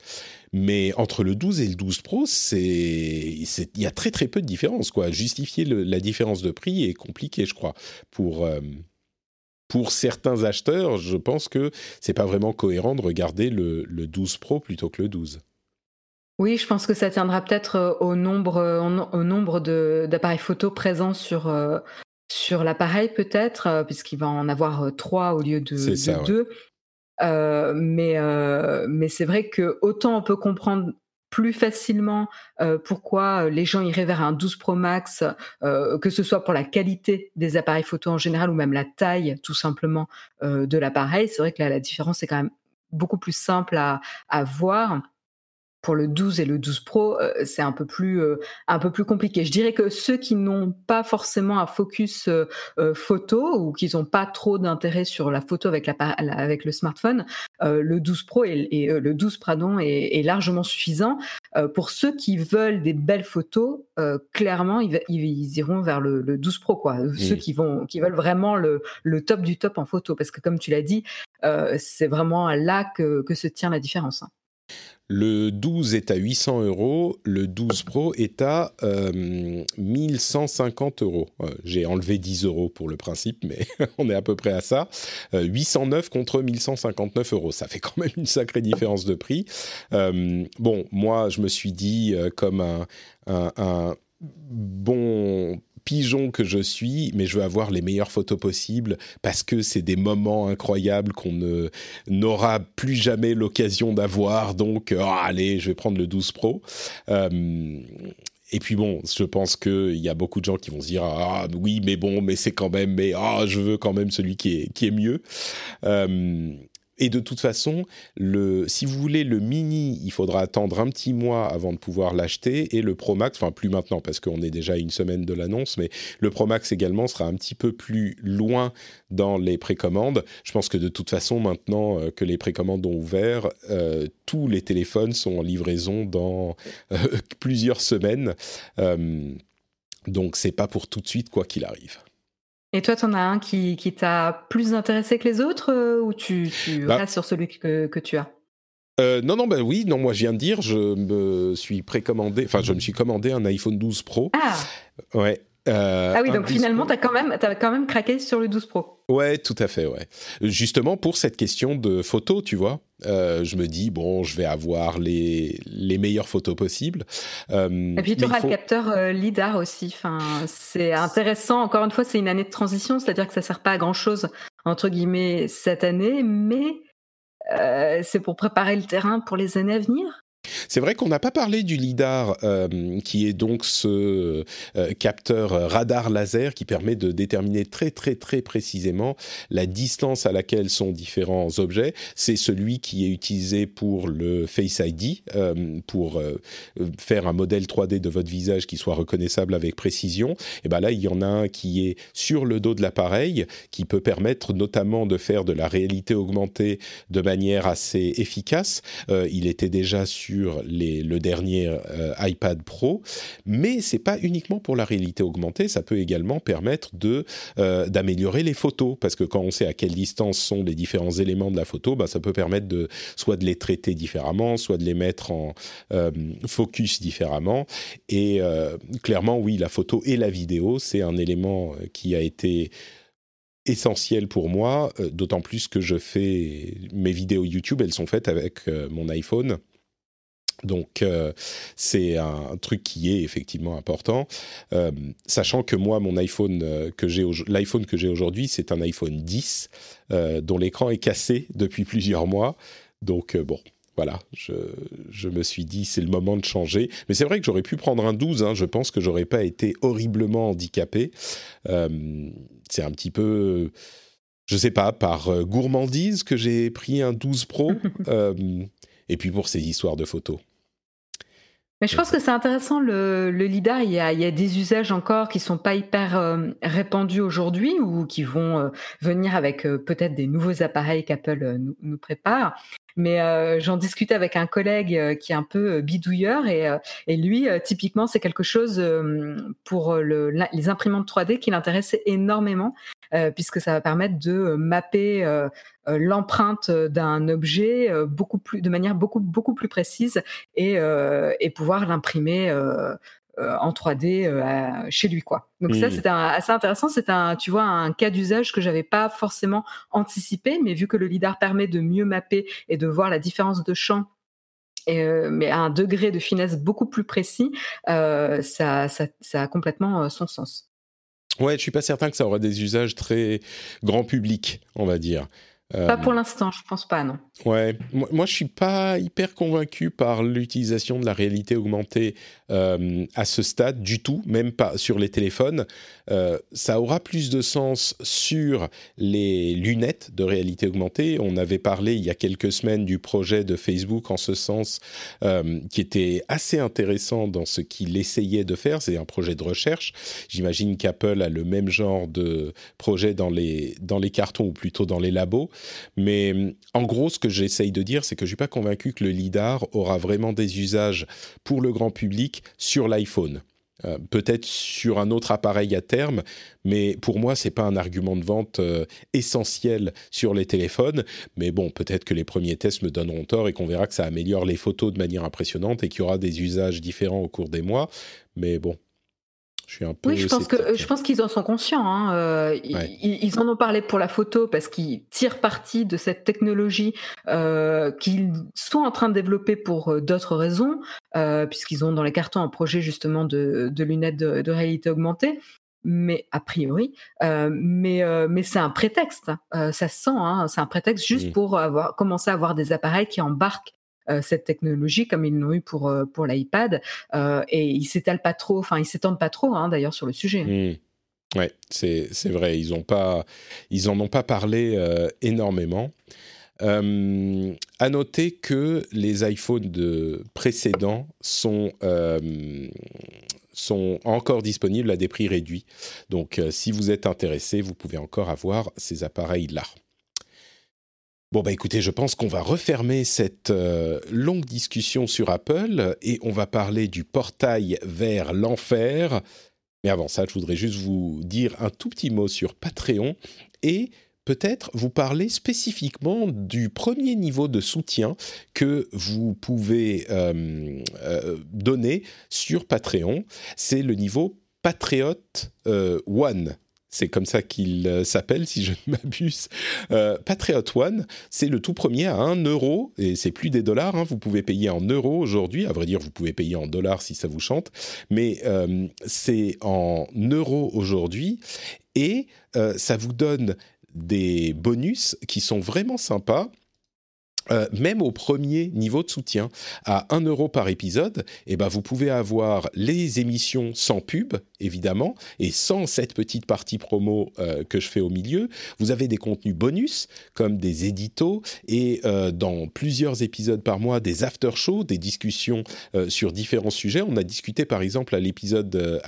Mais entre le 12 et le 12 Pro, il y a très très peu de différence. Justifier la différence de prix est compliqué, je crois, pour euh, pour certains acheteurs, je pense que c'est pas vraiment cohérent de regarder le, 12 Pro plutôt que le 12. Oui, je pense que ça tiendra peut-être euh, au nombre, euh, au nombre d'appareils photo présents sur, euh, sur l'appareil, peut-être, puisqu'il va en avoir trois au lieu de, deux. mais mais c'est vrai que autant on peut comprendre plus facilement euh, pourquoi euh, les gens iraient vers un 12 Pro Max, euh, que ce soit pour la qualité des appareils photo en général ou même la taille tout simplement de l'appareil. C'est vrai que la différence est quand même beaucoup plus simple à voir pour le 12 et le 12 Pro, euh, c'est un peu plus euh, un peu plus compliqué. Je dirais que ceux qui n'ont pas forcément un focus euh, photo ou qui n'ont pas trop d'intérêt sur la photo avec la, avec le smartphone, le 12 Pro et, le 12 pardon est, largement suffisant. pour ceux qui veulent des belles photos, clairement ils, ils, iront vers le, 12 Pro quoi. Ceux qui vont qui veulent vraiment le, le top du top en photo parce que comme tu l'as dit, c'est vraiment là que, que se tient la différence. Hein. Le 12 est à 800 euros, le 12 Pro est à euh, 1150 euros. Euh, J'ai enlevé 10 euros pour le principe, mais (laughs) on est à peu près à ça. Euh, 809 contre 1159 euros, ça fait quand même une sacrée différence de prix. Euh, bon, moi, je me suis dit, euh, comme un bon pigeon que je suis, mais je veux avoir les meilleures photos possibles parce que c'est des moments incroyables qu'on n'aura plus jamais l'occasion d'avoir. Donc, euh, allez, je vais prendre le 12 Pro. Euh, et puis bon, je pense qu'il y a beaucoup de gens qui vont se dire ah oui, mais bon, mais c'est quand même, mais ah je veux quand même celui qui est qui est mieux. Euh, et de toute façon, si vous voulez le mini, il faudra attendre un petit mois avant de pouvoir l'acheter. Et le Pro Max, enfin plus maintenant parce qu'on est déjà une semaine de l'annonce, mais le Pro Max également sera un petit peu plus loin dans les précommandes. Je pense que de toute façon, maintenant euh, que les précommandes ont ouvert, euh, tous les téléphones sont en livraison dans euh, (laughs) plusieurs semaines. Euh, donc c'est pas pour tout de suite quoi qu'il arrive. Et toi, t'en as un qui, qui t'a plus intéressé que les autres euh, ou tu, tu Bah. restes sur celui que, que tu as? Euh, non, non, bah oui, non, moi je viens de dire, je me suis précommandé, enfin je me suis commandé un iPhone 12 Pro. Ah, Ouais. Euh, ah oui, donc 12 finalement, quand, même, t'as quand même craqué sur le 12 Pro. Ouais, tout à fait, ouais. Justement pour cette question de photos, tu vois. Euh, je me dis, bon, je vais avoir les, les meilleures photos possibles. Euh, Et puis tu auras faut- le capteur LIDAR aussi. Enfin, c'est intéressant. Encore une fois, c'est une année de transition, c'est-à-dire que ça sert pas à grand-chose, entre guillemets, cette année, mais c'est pour préparer le terrain pour les années à venir. C'est vrai qu'on n'a pas parlé du lidar, euh, qui est donc ce euh, capteur radar laser qui permet de déterminer très très très précisément la distance à laquelle sont différents objets. C'est celui qui est utilisé pour le Face ID, euh, pour faire un modèle 3D de votre visage qui soit reconnaissable avec précision. Et ben là, il y en a un qui est sur le dos de l'appareil, qui peut permettre notamment de faire de la réalité augmentée de manière assez efficace. Il était déjà sur le dernier euh, iPad Pro, mais c'est pas uniquement pour la réalité augmentée, ça peut également permettre de euh, d'améliorer les photos, parce que quand on sait à quelle distance sont les différents éléments de la photo, bah, ça peut permettre de soit de les traiter différemment, soit de les mettre en euh, focus différemment. Et clairement, oui, la photo et la vidéo, c'est un élément qui a été essentiel pour moi, d'autant plus que je fais mes vidéos YouTube, elles sont faites avec mon iPhone. Donc euh, c'est un truc qui est effectivement important, Euh, sachant que moi mon iPhone euh, que j'ai l'iPhone que j'ai aujourd'hui c'est un iPhone 10 euh, dont l'écran est cassé depuis (laughs) plusieurs mois. Donc bon voilà, je, je me suis dit c'est le moment de changer. Mais c'est vrai que j'aurais pu prendre un 12, hein, je pense que j'aurais pas été horriblement handicapé. C'est un petit peu, je sais pas, par gourmandise que j'ai pris un 12 Pro. (laughs) Et puis pour ces histoires de photos. Mais je pense que c'est intéressant le, le lidar. Il y, a, il y a des usages encore qui sont pas hyper euh, répandus aujourd'hui ou qui vont euh, venir avec euh, peut-être des nouveaux appareils qu'Apple nous, prépare. Mais j'en discutais avec un collègue qui est un peu bidouilleur et, et lui, typiquement, c'est quelque chose pour le, les imprimantes 3D qui l'intéressait énormément puisque ça va permettre de euh, mapper euh, euh, l'empreinte d'un objet euh, beaucoup plus, de manière beaucoup beaucoup plus précise et, euh, et pouvoir l'imprimer euh, euh, en 3D euh, à- chez lui quoi. Donc ça Mhm. c'est assez intéressant, c'est un tu vois un cas d'usage que j'avais pas forcément anticipé, mais vu que le lidar permet de mieux mapper et de voir la différence de champ et, euh, mais à un degré de finesse beaucoup plus précis, euh, ça, ça, ça a complètement euh, son sens. Ouais, je suis pas certain que ça aura des usages très grand public, on va dire. Euh, Pas pour l'instant, je pense pas, non. Ouais, moi, moi je suis pas hyper convaincu par l'utilisation de la réalité augmentée euh, à ce stade du tout, même pas sur les téléphones. Euh, ça aura plus de sens sur les lunettes de réalité augmentée. On avait parlé il y a quelques semaines du projet de Facebook en ce sens, euh, qui était assez intéressant dans ce qu'il essayait de faire. C'est un projet de recherche. J'imagine qu'Apple a le même genre de projet dans les, dans les cartons ou plutôt dans les labos. Mais en gros, ce que j'essaye de dire, c'est que je suis pas convaincu que le lidar aura vraiment des usages pour le grand public sur l'iPhone. Euh, peut-être sur un autre appareil à terme, mais pour moi, c'est pas un argument de vente euh, essentiel sur les téléphones. Mais bon, peut-être que les premiers tests me donneront tort et qu'on verra que ça améliore les photos de manière impressionnante et qu'il y aura des usages différents au cours des mois. Mais bon, oui, je pense que je pense qu'ils en sont conscients. Hein. Euh, ils, en ont parlé pour la photo parce qu'ils tirent parti de cette technologie euh, qu'ils sont en train de développer pour euh, d'autres raisons, puisqu'ils ont dans les cartons un projet justement de, lunettes de, réalité augmentée. Mais a priori, mais mais c'est un prétexte. ça se sent. Hein, c'est un prétexte juste pour avoir commencer à avoir des appareils qui embarquent cette technologie comme ils l'ont eu pour, euh, pour l'iPad. Euh, et ils s'étalent pas trop, enfin, ils s'étendent pas trop, hein, d'ailleurs, sur le sujet. Mmh. Ouais, c'est vrai. Ils ont pas, ils en ont pas parlé énormément. Euh, à noter que les iPhones de précédents sont, sont encore disponibles à des prix réduits. Donc, si vous êtes intéressé, vous pouvez encore avoir ces appareils-là. Bon, bah écoutez, je pense qu'on va refermer cette euh, longue discussion sur Apple et on va parler du portail vers l'enfer. Mais avant ça, je voudrais juste vous dire un tout petit mot sur Patreon et peut-être vous parler spécifiquement du premier niveau de soutien que vous pouvez euh, euh, donner sur Patreon. C'est le niveau Patriot One. C'est comme ça qu'il euh, s'appelle, si je ne (laughs) m'abuse. Euh, Patriot One, c'est le tout premier à 1 euro, et c'est plus des dollars, hein. vous pouvez payer en euros aujourd'hui, à vrai dire, vous pouvez payer en dollars si ça vous chante, mais euh, c'est en euros aujourd'hui, et ça vous donne des bonus qui sont vraiment sympas. Euh, même au premier niveau de soutien, à 1 euro par épisode, eh ben vous pouvez avoir les émissions sans pub, évidemment, et sans cette petite partie promo euh, que je fais au milieu. Vous avez des contenus bonus, comme des éditos, et euh, dans plusieurs épisodes par mois, des after-shows, des discussions sur différents sujets. On a discuté, par exemple, à l'épisode,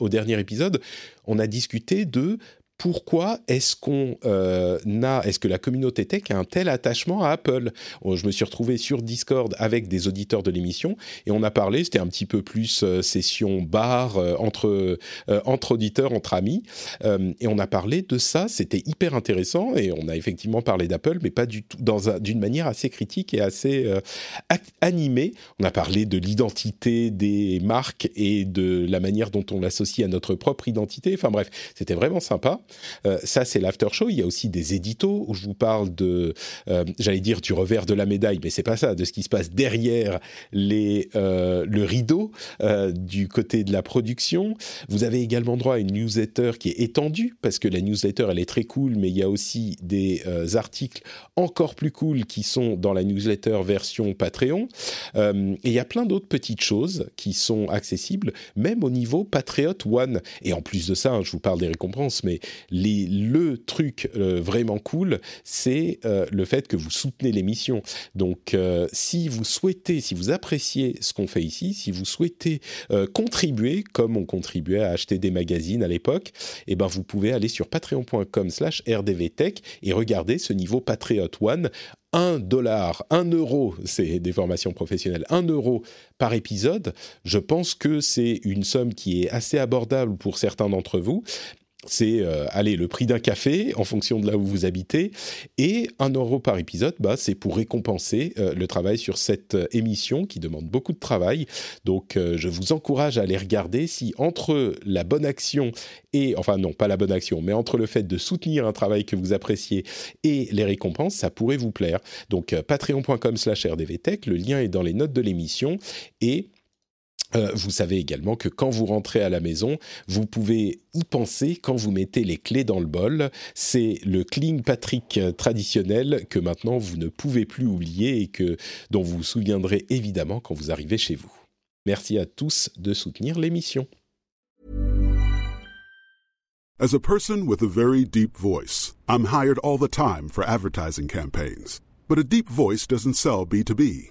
au dernier épisode, on a discuté de pourquoi est-ce qu'on euh, a, est-ce que la communauté tech a un tel attachement à Apple? Oh, Je me suis retrouvé sur Discord avec des auditeurs de l'émission et on a parlé, c'était un petit peu plus euh, session bar euh, entre entre auditeurs, entre amis, et on a parlé de ça. C'était hyper intéressant et on a effectivement parlé d'Apple, mais pas du tout dans d'une manière assez critique et assez animée. On a parlé de l'identité des marques et de la manière dont on l'associe à notre propre identité. Enfin bref, c'était vraiment sympa. Euh, ça, c'est l'after show. Il y a aussi des éditos où je vous parle de, euh, j'allais dire du revers de la médaille, mais c'est pas ça, de ce qui se passe derrière les, euh, le rideau du côté de la production. Vous avez également droit à une newsletter qui est étendue parce que la newsletter elle est très cool, mais il y a aussi des articles encore plus cool qui sont dans la newsletter version Patreon. et il y a plein d'autres petites choses qui sont accessibles, même au niveau Patriot One. Et en plus de ça, hein, je vous parle des récompenses, mais le truc euh, vraiment cool, c'est euh, le fait que vous soutenez l'émission. Donc, euh, si vous souhaitez, si vous appréciez ce qu'on fait ici, si vous souhaitez contribuer, comme on contribuait à acheter des magazines à l'époque, eh ben, vous pouvez aller sur patreon.com/slash rdvtech et regarder ce niveau Patriot One. 1 dollar, 1 euro, c'est des formations professionnelles, 1 euro par épisode, je pense que c'est une somme qui est assez abordable pour certains d'entre vous c'est euh, le prix d'un café en fonction de là où vous habitez. Et un euro par épisode bah c'est pour récompenser euh, le travail sur cette euh, émission qui demande beaucoup de travail. Donc je vous encourage à aller regarder si entre la bonne action et enfin non pas la bonne action mais entre le fait de soutenir un travail que vous appréciez et les récompenses ça pourrait vous plaire. Donc patreon.com/rdvtech le lien est dans les notes de l'émission. Et euh, vous savez également que quand vous rentrez à la maison, vous pouvez y penser quand vous mettez les clés dans le bol. C'est le Cling Patrick euh, traditionnel que maintenant vous ne pouvez plus oublier et que, dont vous vous souviendrez évidemment quand vous arrivez chez vous. Merci à tous de soutenir l'émission. As a person with a very deep voice, I'm hired all the time for advertising campaigns. But a deep voice doesn't sell B2B.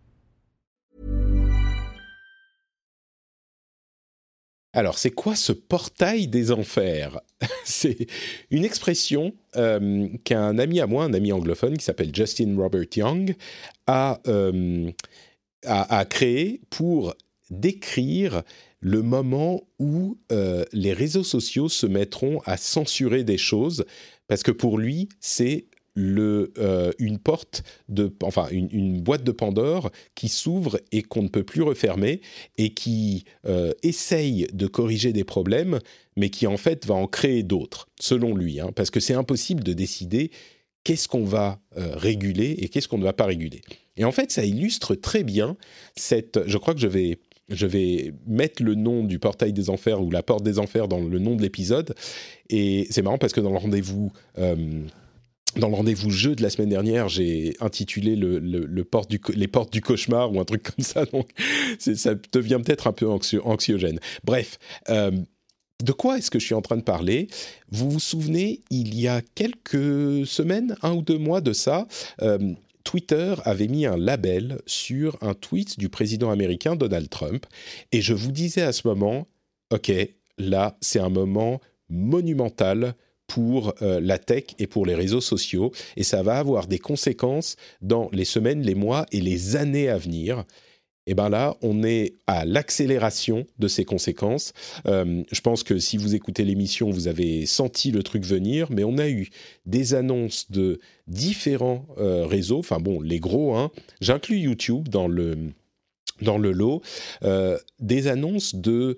Alors, c'est quoi ce portail des enfers? (laughs) C'est une expression euh, qu'un ami à moi, un ami anglophone qui s'appelle Justin Robert Young, a, euh, a, créé pour décrire le moment où euh, les réseaux sociaux se mettront à censurer des choses, parce que pour lui, c'est euh, une porte de, enfin une, boîte de Pandore qui s'ouvre et qu'on ne peut plus refermer et qui euh, essaye de corriger des problèmes, mais qui en fait va en créer d'autres, selon lui, hein, parce que c'est impossible de décider qu'est-ce qu'on va euh, réguler et qu'est-ce qu'on ne va pas réguler. Et en fait, ça illustre très bien cette. Je crois que je vais je vais mettre le nom du portail des enfers ou la porte des enfers dans le nom de l'épisode. Et c'est marrant parce que dans le rendez-vous. Dans le rendez-vous jeu de la semaine dernière, j'ai intitulé le, le, les portes du cauchemar ou un truc comme ça. Donc, ça devient peut-être un peu anxio, anxiogène. Bref, euh, de quoi est-ce que je suis en train de parler? Vous vous souvenez, il y a quelques semaines, un ou deux mois de ça, euh, Twitter avait mis un label sur un tweet du président américain Donald Trump. Et je vous disais à ce moment, OK, là, c'est un moment monumental pour euh, la tech et pour les réseaux sociaux, et ça va avoir des conséquences dans les semaines, les mois et les années à venir. Et bien là, on est à l'accélération de ces conséquences. Euh, je pense que si vous écoutez l'émission, vous avez senti le truc venir, mais on a eu des annonces de différents euh, réseaux, enfin bon, les gros, hein. j'inclus YouTube dans le, dans le lot, des annonces de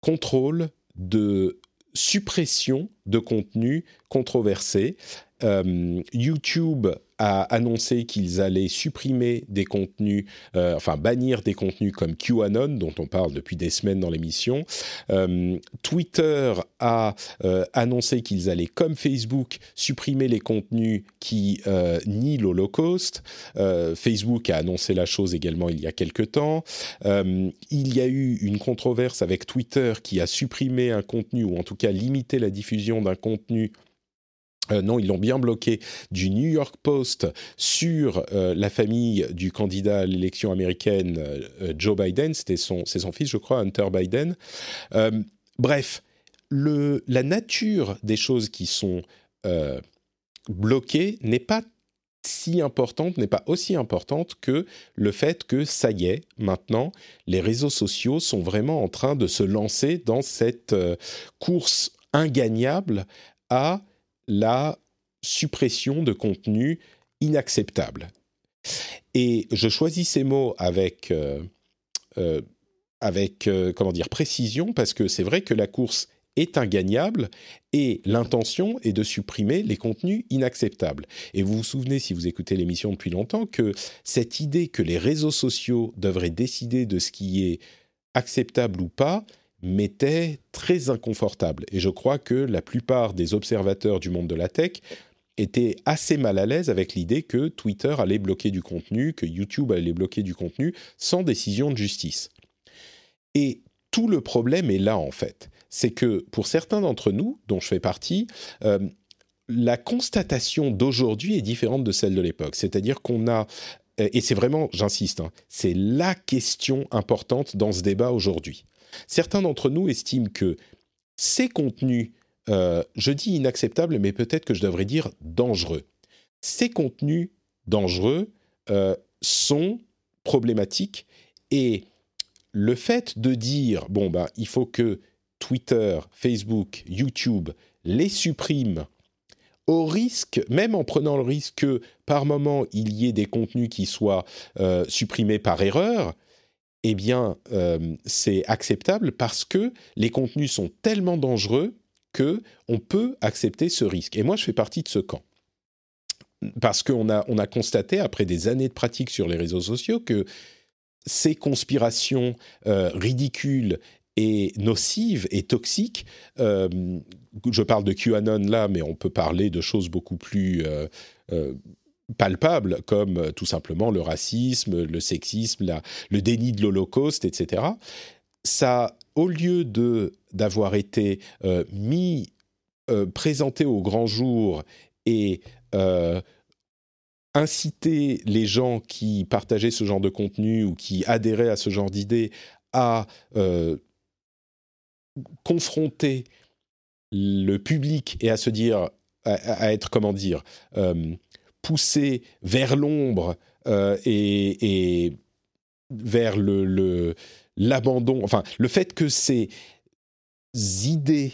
contrôle, de suppression de contenu controversé. Euh, YouTube a annoncé qu'ils allaient supprimer des contenus, euh, enfin bannir des contenus comme QAnon, dont on parle depuis des semaines dans l'émission. Euh, Twitter a euh, annoncé qu'ils allaient, comme Facebook, supprimer les contenus qui nient l'Holocauste. Facebook a annoncé la chose également il y a quelque temps. il y a eu une controverse avec Twitter qui a supprimé un contenu, ou en tout cas limité la diffusion d'un contenu euh, non, ils l'ont bien bloqué du New York Post sur euh, la famille du candidat à l'élection américaine euh, Joe Biden. C'était son, c'est son fils, je crois, Hunter Biden. bref, la nature des choses qui sont bloquées n'est pas si importante, n'est pas aussi importante que le fait que ça y est, maintenant, les réseaux sociaux sont vraiment en train de se lancer dans cette course ingagnable à la suppression de contenu inacceptable. Et je choisis ces mots avec, euh, euh, avec euh, comment dire, précision parce que c'est vrai que la course est ingagnable et l'intention est de supprimer les contenus inacceptables. Et vous vous souvenez, si vous écoutez l'émission depuis longtemps, que cette idée que les réseaux sociaux devraient décider de ce qui est acceptable ou pas m'était très inconfortable. Et je crois que la plupart des observateurs du monde de la tech étaient assez mal à l'aise avec l'idée que Twitter allait bloquer du contenu, que YouTube allait bloquer du contenu sans décision de justice. Et tout le problème est là en fait. C'est que pour certains d'entre nous, dont je fais partie, euh, la constatation d'aujourd'hui est différente de celle de l'époque. C'est-à-dire qu'on a, et c'est vraiment, j'insiste, hein, c'est la question importante dans ce débat aujourd'hui. Certains d'entre nous estiment que ces contenus, euh, je dis inacceptables, mais peut-être que je devrais dire dangereux. Ces contenus dangereux euh, sont problématiques et le fait de dire bon ben il faut que Twitter, Facebook, YouTube les suppriment au risque, même en prenant le risque que par moment il y ait des contenus qui soient euh, supprimés par erreur, eh bien, euh, c'est acceptable parce que les contenus sont tellement dangereux que on peut accepter ce risque. Et moi, je fais partie de ce camp. parce qu'on a, on a constaté, après des années de pratique sur les réseaux sociaux, que ces conspirations euh, ridicules et nocives et toxiques, euh, je parle de QAnon là, mais on peut parler de choses beaucoup plus palpables, comme tout simplement le racisme, le sexisme, le déni de l'Holocauste, etc. Ça, au lieu de d'avoir été mis, présenté au grand jour et inciter les gens qui partageaient ce genre de contenu ou qui adhéraient à ce genre d'idées à euh, confronter le public et à se dire, à, être, comment dire, euh, poussé vers l'ombre euh, et, vers l'abandon, enfin le fait que ces idées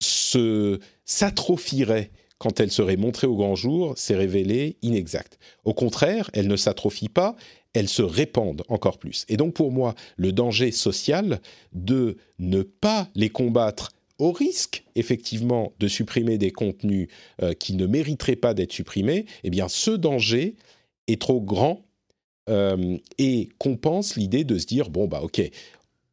se s'atrophierait quand elles seraient montrées au grand jour, s'est révélé inexact. Au contraire, elles ne s'atrophient pas, elles se répandent encore plus. Et donc pour moi, le danger social de ne pas les combattre au risque effectivement de supprimer des contenus euh, qui ne mériteraient pas d'être supprimés, eh bien ce danger est trop grand euh, et compense l'idée de se dire bon bah ok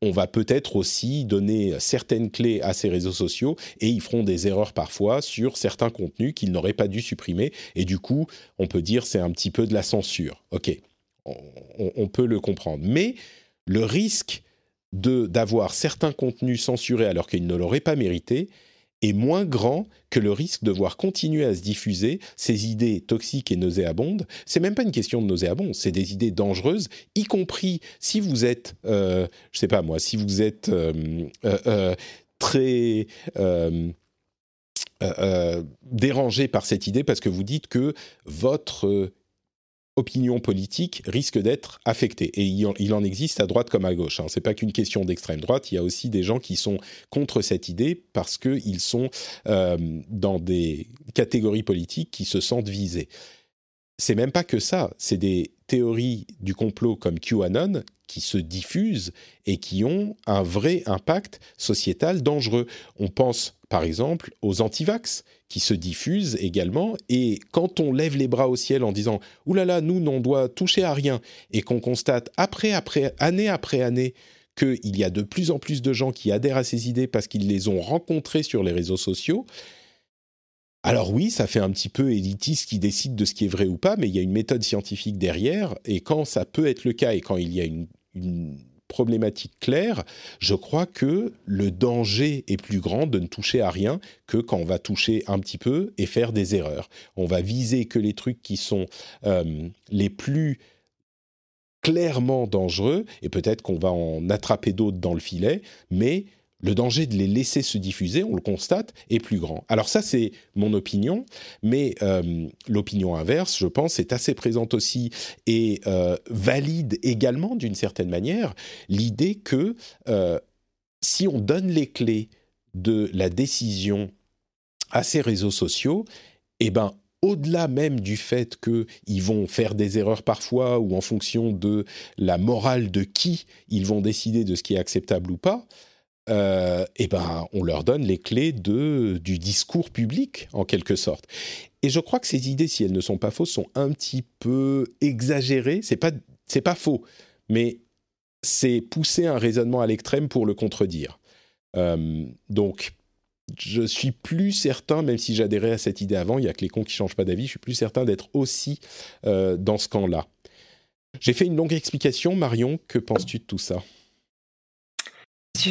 on va peut-être aussi donner certaines clés à ces réseaux sociaux et ils feront des erreurs parfois sur certains contenus qu'ils n'auraient pas dû supprimer. Et du coup, on peut dire c'est un petit peu de la censure. Ok, on, on peut le comprendre. Mais le risque d'avoir certains contenus censurés alors qu'ils ne l'auraient pas mérité est moins grand que le risque de voir continuer à se diffuser ces idées toxiques et nauséabondes. C'est même pas une question de nauséabondes, c'est des idées dangereuses, y compris si vous êtes, euh, je sais pas moi, si vous êtes euh, euh, très dérangé par cette idée parce que vous dites que votre opinion politique risque d'être affectée. Et il en, existe à droite comme à gauche. Hein. Ce n'est pas qu'une question d'extrême droite, il y a aussi des gens qui sont contre cette idée parce qu'ils sont euh, dans des catégories politiques qui se sentent visées. C'est même pas que ça, c'est des théories du complot comme QAnon qui se diffusent et qui ont un vrai impact sociétal dangereux. On pense par exemple aux antivax qui se diffusent également. Et quand on lève les bras au ciel en disant « Ouh là là, nous, on doit toucher à rien », et qu'on constate après, après, année après année, qu'il y a de plus en plus de gens qui adhèrent à ces idées parce qu'ils les ont rencontrées sur les réseaux sociaux, alors oui, ça fait un petit peu élitiste qui décide de ce qui est vrai ou pas, mais il y a une méthode scientifique derrière, et quand ça peut être le cas, et quand il y a une problématique claire, je crois que le danger est plus grand de ne toucher à rien que quand on va toucher un petit peu et faire des erreurs. On va viser que les trucs qui sont euh, les plus clairement dangereux, et peut-être qu'on va en attraper d'autres dans le filet, mais le danger de les laisser se diffuser, on le constate, est plus grand. Alors ça, c'est mon opinion, mais euh, l'opinion inverse, je pense, est assez présente aussi et euh, valide également, d'une certaine manière, l'idée que euh, si on donne les clés de la décision à ces réseaux sociaux, eh ben, au-delà même du fait qu'ils vont faire des erreurs parfois ou en fonction de la morale de qui ils vont décider de ce qui est acceptable ou pas, euh, eh ben, on leur donne les clés de, du discours public, en quelque sorte. Et je crois que ces idées, si elles ne sont pas fausses, sont un petit peu exagérées. C'est pas, pas faux, mais c'est pousser un raisonnement à l'extrême pour le contredire. Euh, donc, je suis plus certain, même si j'adhérais à cette idée avant, il y a que les cons qui changent pas d'avis, je suis plus certain d'être aussi euh, dans ce camp-là. J'ai fait une longue explication, Marion, que penses-tu de tout ça?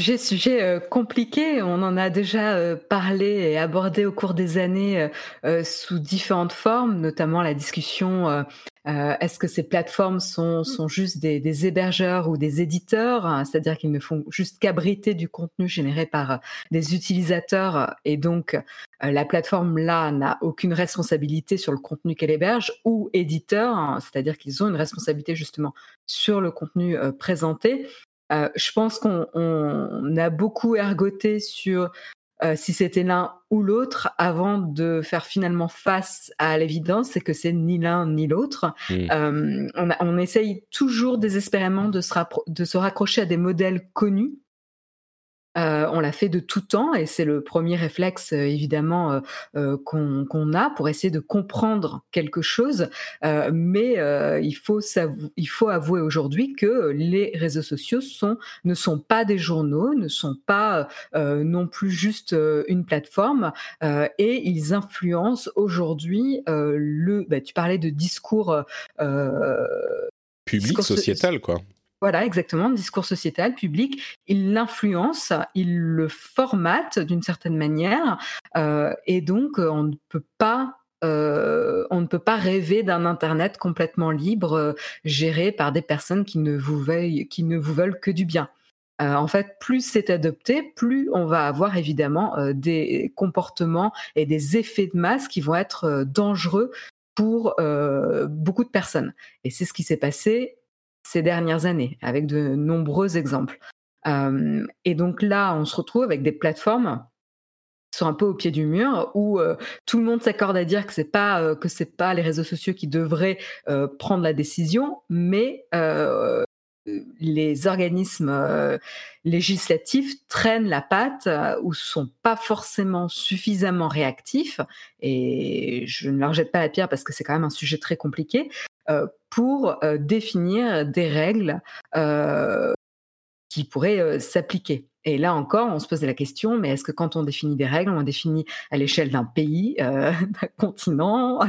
Sujet, euh, compliqué. On en a déjà euh, parlé et abordé au cours des années euh, sous différentes formes, notamment la discussion est-ce que ces plateformes sont, juste des, des hébergeurs ou des éditeurs, hein, c'est-à-dire qu'ils ne font juste qu'abriter du contenu généré par des utilisateurs et donc la plateforme là n'a aucune responsabilité sur le contenu qu'elle héberge ou éditeur, hein, c'est-à-dire qu'ils ont une responsabilité justement sur le contenu présenté. Euh, je pense qu'on a beaucoup ergoté sur euh, si c'était l'un ou l'autre avant de faire finalement face à l'évidence, c'est que c'est ni l'un ni l'autre. Mmh. Euh, on, essaye toujours désespérément de se, de se raccrocher à des modèles connus Euh, on l'a fait de tout temps et c'est le premier réflexe euh, évidemment euh, qu'on a pour essayer de comprendre quelque chose. mais il faut il faut avouer aujourd'hui que les réseaux sociaux sont ne sont pas des journaux, ne sont pas non plus juste une plateforme et ils influencent aujourd'hui le. Bah, tu parlais de discours public, sociétal, quoi. Voilà, exactement, discours sociétal, public, il l'influence, il le formate d'une certaine manière, euh, et donc euh, on ne peut pas euh, on ne peut pas rêver d'un Internet complètement libre, géré par des personnes qui ne vous veulent que du bien. en fait, plus c'est adopté, plus on va avoir évidemment des comportements et des effets de masse qui vont être dangereux pour beaucoup de personnes. Et c'est ce qui s'est passé ces dernières années, avec de nombreux exemples. Euh, et donc là, on se retrouve avec des plateformes qui sont un peu au pied du mur, où euh, tout le monde s'accorde à dire que c'est pas euh, que c'est pas les réseaux sociaux qui devraient prendre la décision, mais les organismes législatifs traînent la patte ou sont pas forcément suffisamment réactifs. Et je ne leur jette pas la pierre parce que c'est quand même un sujet très compliqué. Euh, pour euh, définir des règles euh, qui pourraient s'appliquer. Et là encore, on se pose la question, mais est-ce que quand on définit des règles, on définit à l'échelle d'un pays, (laughs) d'un continent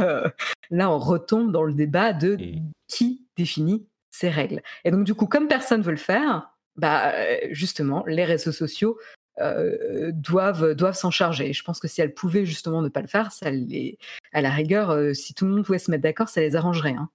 Là, on retombe dans le débat de qui définit ces règles. Et donc, du coup, comme personne ne veut le faire, bah, justement, les réseaux sociaux doivent, doivent s'en charger. je pense que si elles pouvaient justement ne pas le faire, ça les, à la rigueur, si tout le monde pouvait se mettre d'accord, ça les arrangerait. Hein.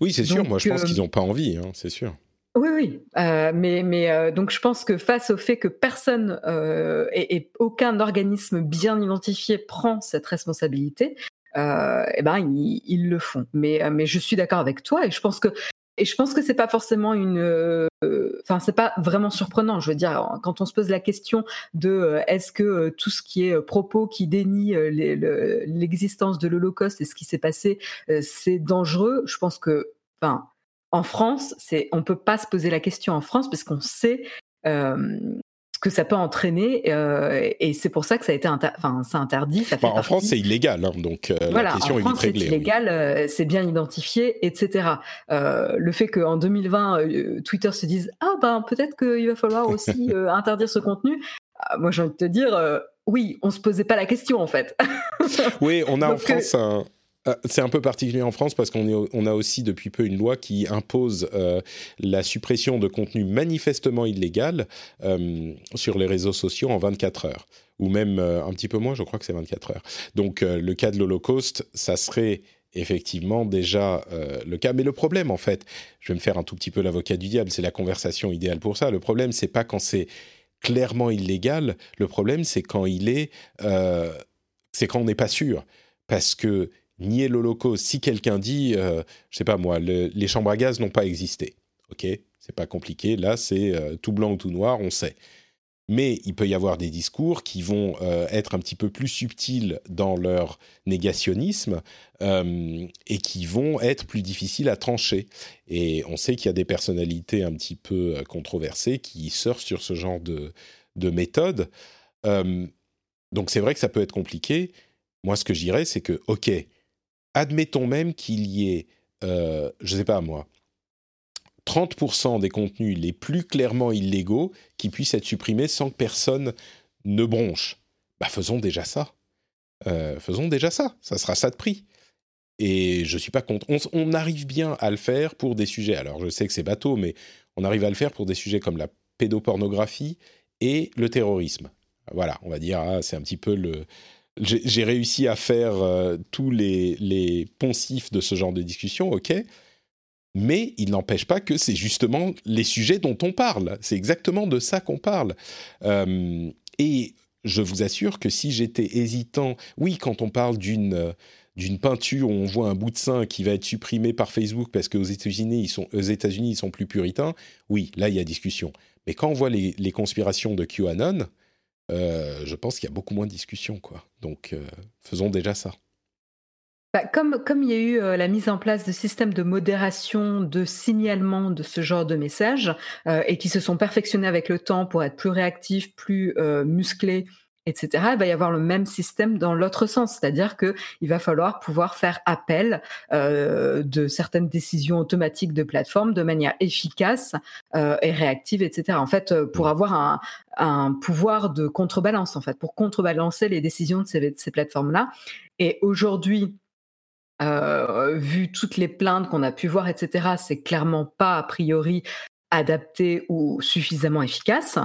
Oui, c'est sûr. Moi, je pense qu'ils n'ont pas envie, hein, c'est sûr. Oui, oui. Euh, mais mais euh, donc je pense que face au fait que personne euh, et, aucun organisme bien identifié prend cette responsabilité, eh ben ils, le font. Mais mais je suis d'accord avec toi et je pense que et je pense que c'est pas forcément une, enfin c'est pas vraiment surprenant. Je veux dire, quand on se pose la question de est-ce que tout ce qui est propos qui dénie l'existence de l'Holocauste et ce qui s'est passé, c'est dangereux. Je pense que, enfin, en France, c'est, on peut pas se poser la question en France parce qu'on sait que ça peut entraîner euh, et c'est pour ça que ça a été c'est interdit ça fait en France c'est illégal hein, donc euh, la question en France, est vite réglée c'est illégal euh, c'est bien identifié etc le fait qu'en 2020 Twitter se dise ah ben peut-être qu'il va falloir aussi (laughs) interdire ce contenu moi j'ai envie de te dire oui on se posait pas la question en fait. Oui on a (laughs) en France un euh, c'est un peu particulier en France parce qu'on on a aussi depuis peu une loi qui impose euh, la suppression de contenu manifestement illégal euh, sur les réseaux sociaux en 24 heures, ou même un petit peu moins, je crois que c'est 24 heures. Donc le cas de l'Holocauste, ça serait effectivement déjà le cas. Mais le problème, en fait, je vais me faire un tout petit peu l'avocat du diable, c'est la conversation idéale pour ça. Le problème, c'est pas quand c'est clairement illégal. Le problème, c'est quand il est, c'est quand on n'est pas sûr, parce que nier l'Holocauste. Si quelqu'un dit, euh, je sais pas moi, les chambres à gaz n'ont pas existé, ok, c'est pas compliqué. Là, c'est euh, tout blanc ou tout noir, on sait. Mais il peut y avoir des discours qui vont euh, être un petit peu plus subtils dans leur négationnisme et qui vont être plus difficiles à trancher. Et on sait qu'il y a des personnalités un petit peu controversées qui surfent sur ce genre de, de méthode. donc c'est vrai que ça peut être compliqué. Moi, ce que je dirais, c'est que, ok, admettons même qu'il y ait, euh, je ne sais pas moi, 30% des contenus les plus clairement illégaux qui puissent être supprimés sans que personne ne bronche. Bah faisons déjà ça. Euh, faisons déjà ça. Ça sera ça de prix. Et je suis pas contre. On, arrive bien à le faire pour des sujets. Alors je sais que c'est bateau, mais on arrive à le faire pour des sujets comme la pédopornographie et le terrorisme. Voilà, on va dire, ah, c'est un petit peu le, j'ai réussi à faire euh, tous les, les, poncifs de ce genre de discussion, ok, mais il n'empêche pas que c'est justement les sujets dont on parle. C'est exactement de ça qu'on parle. Euh, et je vous assure que si j'étais hésitant, oui, quand on parle d'une d'une peinture où on voit un bout de sein qui va être supprimé par Facebook parce qu'aux États-Unis ils sont aux États-Unis ils sont plus puritains, oui, là il y a discussion. Mais quand on voit les conspirations de QAnon, euh, je pense qu'il y a beaucoup moins de discussions, quoi. Donc, euh, faisons déjà ça. bah, comme, comme il y a eu euh, la mise en place de systèmes de modération, de signalement de ce genre de messages, et qui se sont perfectionnés avec le temps pour être plus réactifs, plus musclés, etc., il va y avoir le même système dans l'autre sens, c'est-à-dire que il va falloir pouvoir faire appel euh, de certaines décisions automatiques de plateforme de manière efficace euh, et réactive, etc. En fait, euh, pour avoir un, un pouvoir de contrebalance, en fait, pour contrebalancer les décisions de ces, de ces plateformes-là. Et aujourd'hui, euh, vu toutes les plaintes qu'on a pu voir, etc., c'est clairement pas a priori adapté ou suffisamment efficace.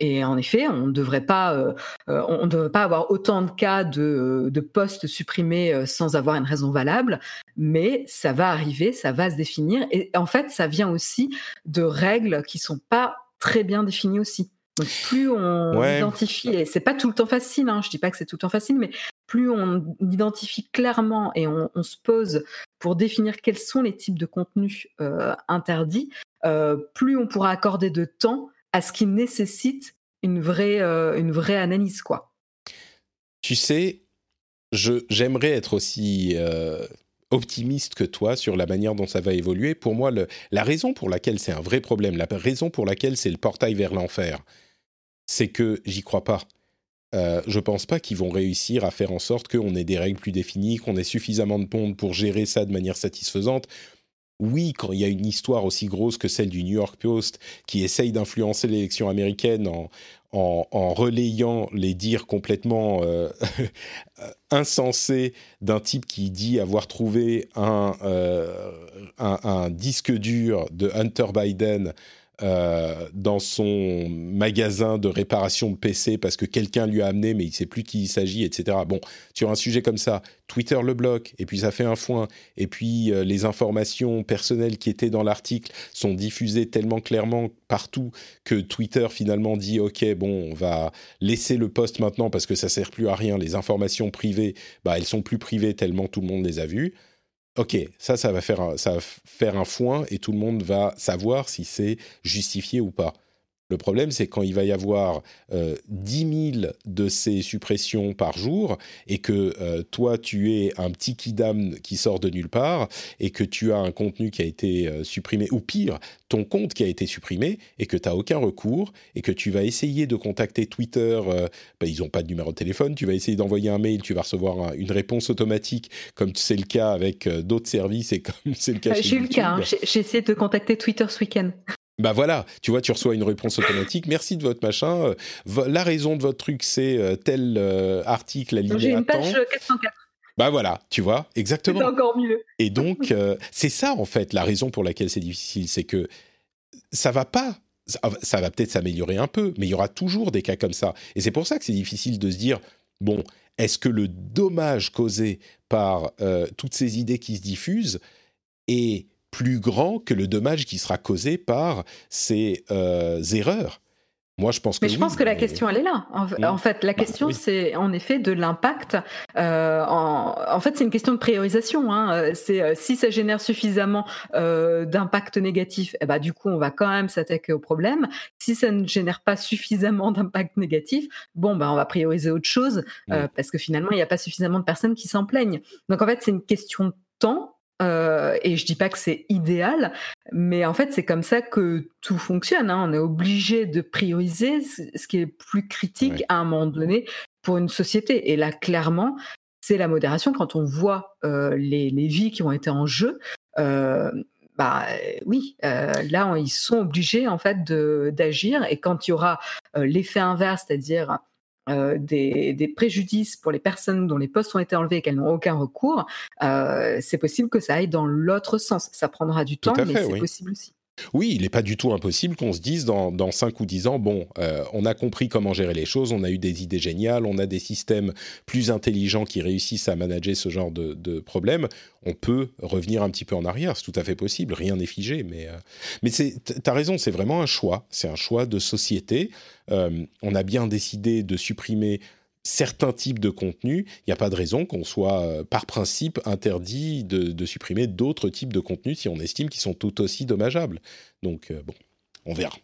Et en effet, on ne devrait pas, euh, euh, on ne devrait pas avoir autant de cas de, de postes supprimés euh, sans avoir une raison valable, mais ça va arriver, ça va se définir. Et en fait, ça vient aussi de règles qui sont pas très bien définies aussi. Donc plus on Ouais. identifie, et c'est pas tout le temps facile, hein, je dis pas que c'est tout le temps facile, mais plus on identifie clairement et on, on se pose pour définir quels sont les types de contenus euh, interdits, euh, plus on pourra accorder de temps à ce qui nécessite une vraie, euh, une vraie analyse, quoi. Tu sais, j'aimerais être aussi euh, optimiste que toi sur la manière dont ça va évoluer. Pour moi, la raison pour laquelle c'est un vrai problème, la raison pour laquelle c'est le portail vers l'enfer, c'est que j'y crois pas. Euh, je pense pas qu'ils vont réussir à faire en sorte qu'on ait des règles plus définies, qu'on ait suffisamment de monde pour gérer ça de manière satisfaisante. Oui, quand il y a une histoire aussi grosse que celle du New York Post qui essaye d'influencer l'élection américaine en, relayant les dires complètement euh, (laughs) insensés d'un type qui dit avoir trouvé un, euh, disque dur de Hunter Biden euh, dans son magasin de réparation de PC parce que quelqu'un lui a amené, mais il sait plus qui il s'agit, etc. Bon, sur un sujet comme ça, Twitter le bloque, et puis ça fait un foin, et puis euh, les informations personnelles qui étaient dans l'article sont diffusées tellement clairement partout que Twitter finalement dit ok bon on va laisser le post maintenant parce que ça sert plus à rien. Les informations privées bah elles sont plus privées tellement tout le monde les a vues ok ça ça va faire un, ça va faire un foin et tout le monde va savoir si c'est justifié ou pas le problème, c'est quand il va y avoir euh, 10 000 de ces suppressions par jour et que euh, toi, tu es un petit kidam qui sort de nulle part et que tu as un contenu qui a été euh, supprimé, ou pire, ton compte qui a été supprimé et que tu n'as aucun recours et que tu vas essayer de contacter Twitter, euh, ben, ils n'ont pas de numéro de téléphone, tu vas essayer d'envoyer un mail, tu vas recevoir un- une réponse automatique comme c'est le cas avec d'autres services et comme (laughs) c'est le cas chez J'ai eu le cas, hein, YouTube. j'ai j'ai essayé de contacter Twitter ce week-end. Bah voilà, tu vois, tu reçois une réponse automatique. Merci de votre machin. euh, la raison de votre truc, c'est euh, tel euh, article Donc, J'ai une page tant. euh, 404, Bah voilà, tu vois, c'est exactement. encore mieux. Et donc, euh, c'est ça en fait la raison pour laquelle c'est difficile, c'est que ça va pas. Ça, ça va peut-être s'améliorer un peu, mais il y aura toujours des cas comme ça. Et c'est pour ça que c'est difficile de se dire bon, est-ce que le dommage causé par euh, toutes ces idées qui se diffusent est plus grand que le dommage qui sera causé par ces euh, erreurs Moi, je pense que Mais je oui, pense que la question, elle est là. En, Mm. en fait, la Bah, question, oui. c'est en effet de l'impact. Euh, en, en fait, c'est une question de priorisation. Hein. Euh, C'est euh, si ça génère suffisamment euh, d'impact négatif, eh ben, du coup, on va quand même s'attaquer au problème. Si ça ne génère pas suffisamment (laughs) d'impact négatif, bon, ben, on va prioriser autre chose euh, parce que finalement, il n'y a pas suffisamment de personnes qui s'en plaignent. Donc, en fait, c'est une question de temps. Euh, et je dis pas que c'est idéal, mais en fait, c'est comme ça que tout fonctionne. hein. On est obligé de prioriser ce qui est plus critique à un moment donné pour une société. Et là, clairement, c'est la modération. Quand on voit euh, les, les vies qui ont été en jeu, euh, bah oui, euh, là, on- ils sont obligés en fait d'agir. Et quand il y aura l'effet inverse, c'est-à-dire euh, des, des préjudices pour les personnes dont les postes ont été enlevés et qu'elles n'ont aucun recours, euh, c'est possible que ça aille dans l'autre sens. Ça prendra du Tout temps, mais c'est oui. possible aussi. Oui, il n'est pas du tout impossible qu'on se dise dans, dans 5 ou 10 ans, bon, euh, on a compris comment gérer les choses, on a eu des idées géniales, on a des systèmes plus intelligents qui réussissent à manager ce genre de, de problème, on peut revenir un petit peu en arrière, c'est tout à fait possible, rien n'est figé, mais, euh, mais c'est, t'as raison, c'est vraiment un choix, c'est un choix de société, Euh, on a bien décidé de supprimer certains types de contenus, il n'y a pas de raison qu'on soit euh, par principe interdit de, de supprimer d'autres types de contenus si on estime qu'ils sont tout aussi dommageables. Donc, euh, bon, on verra.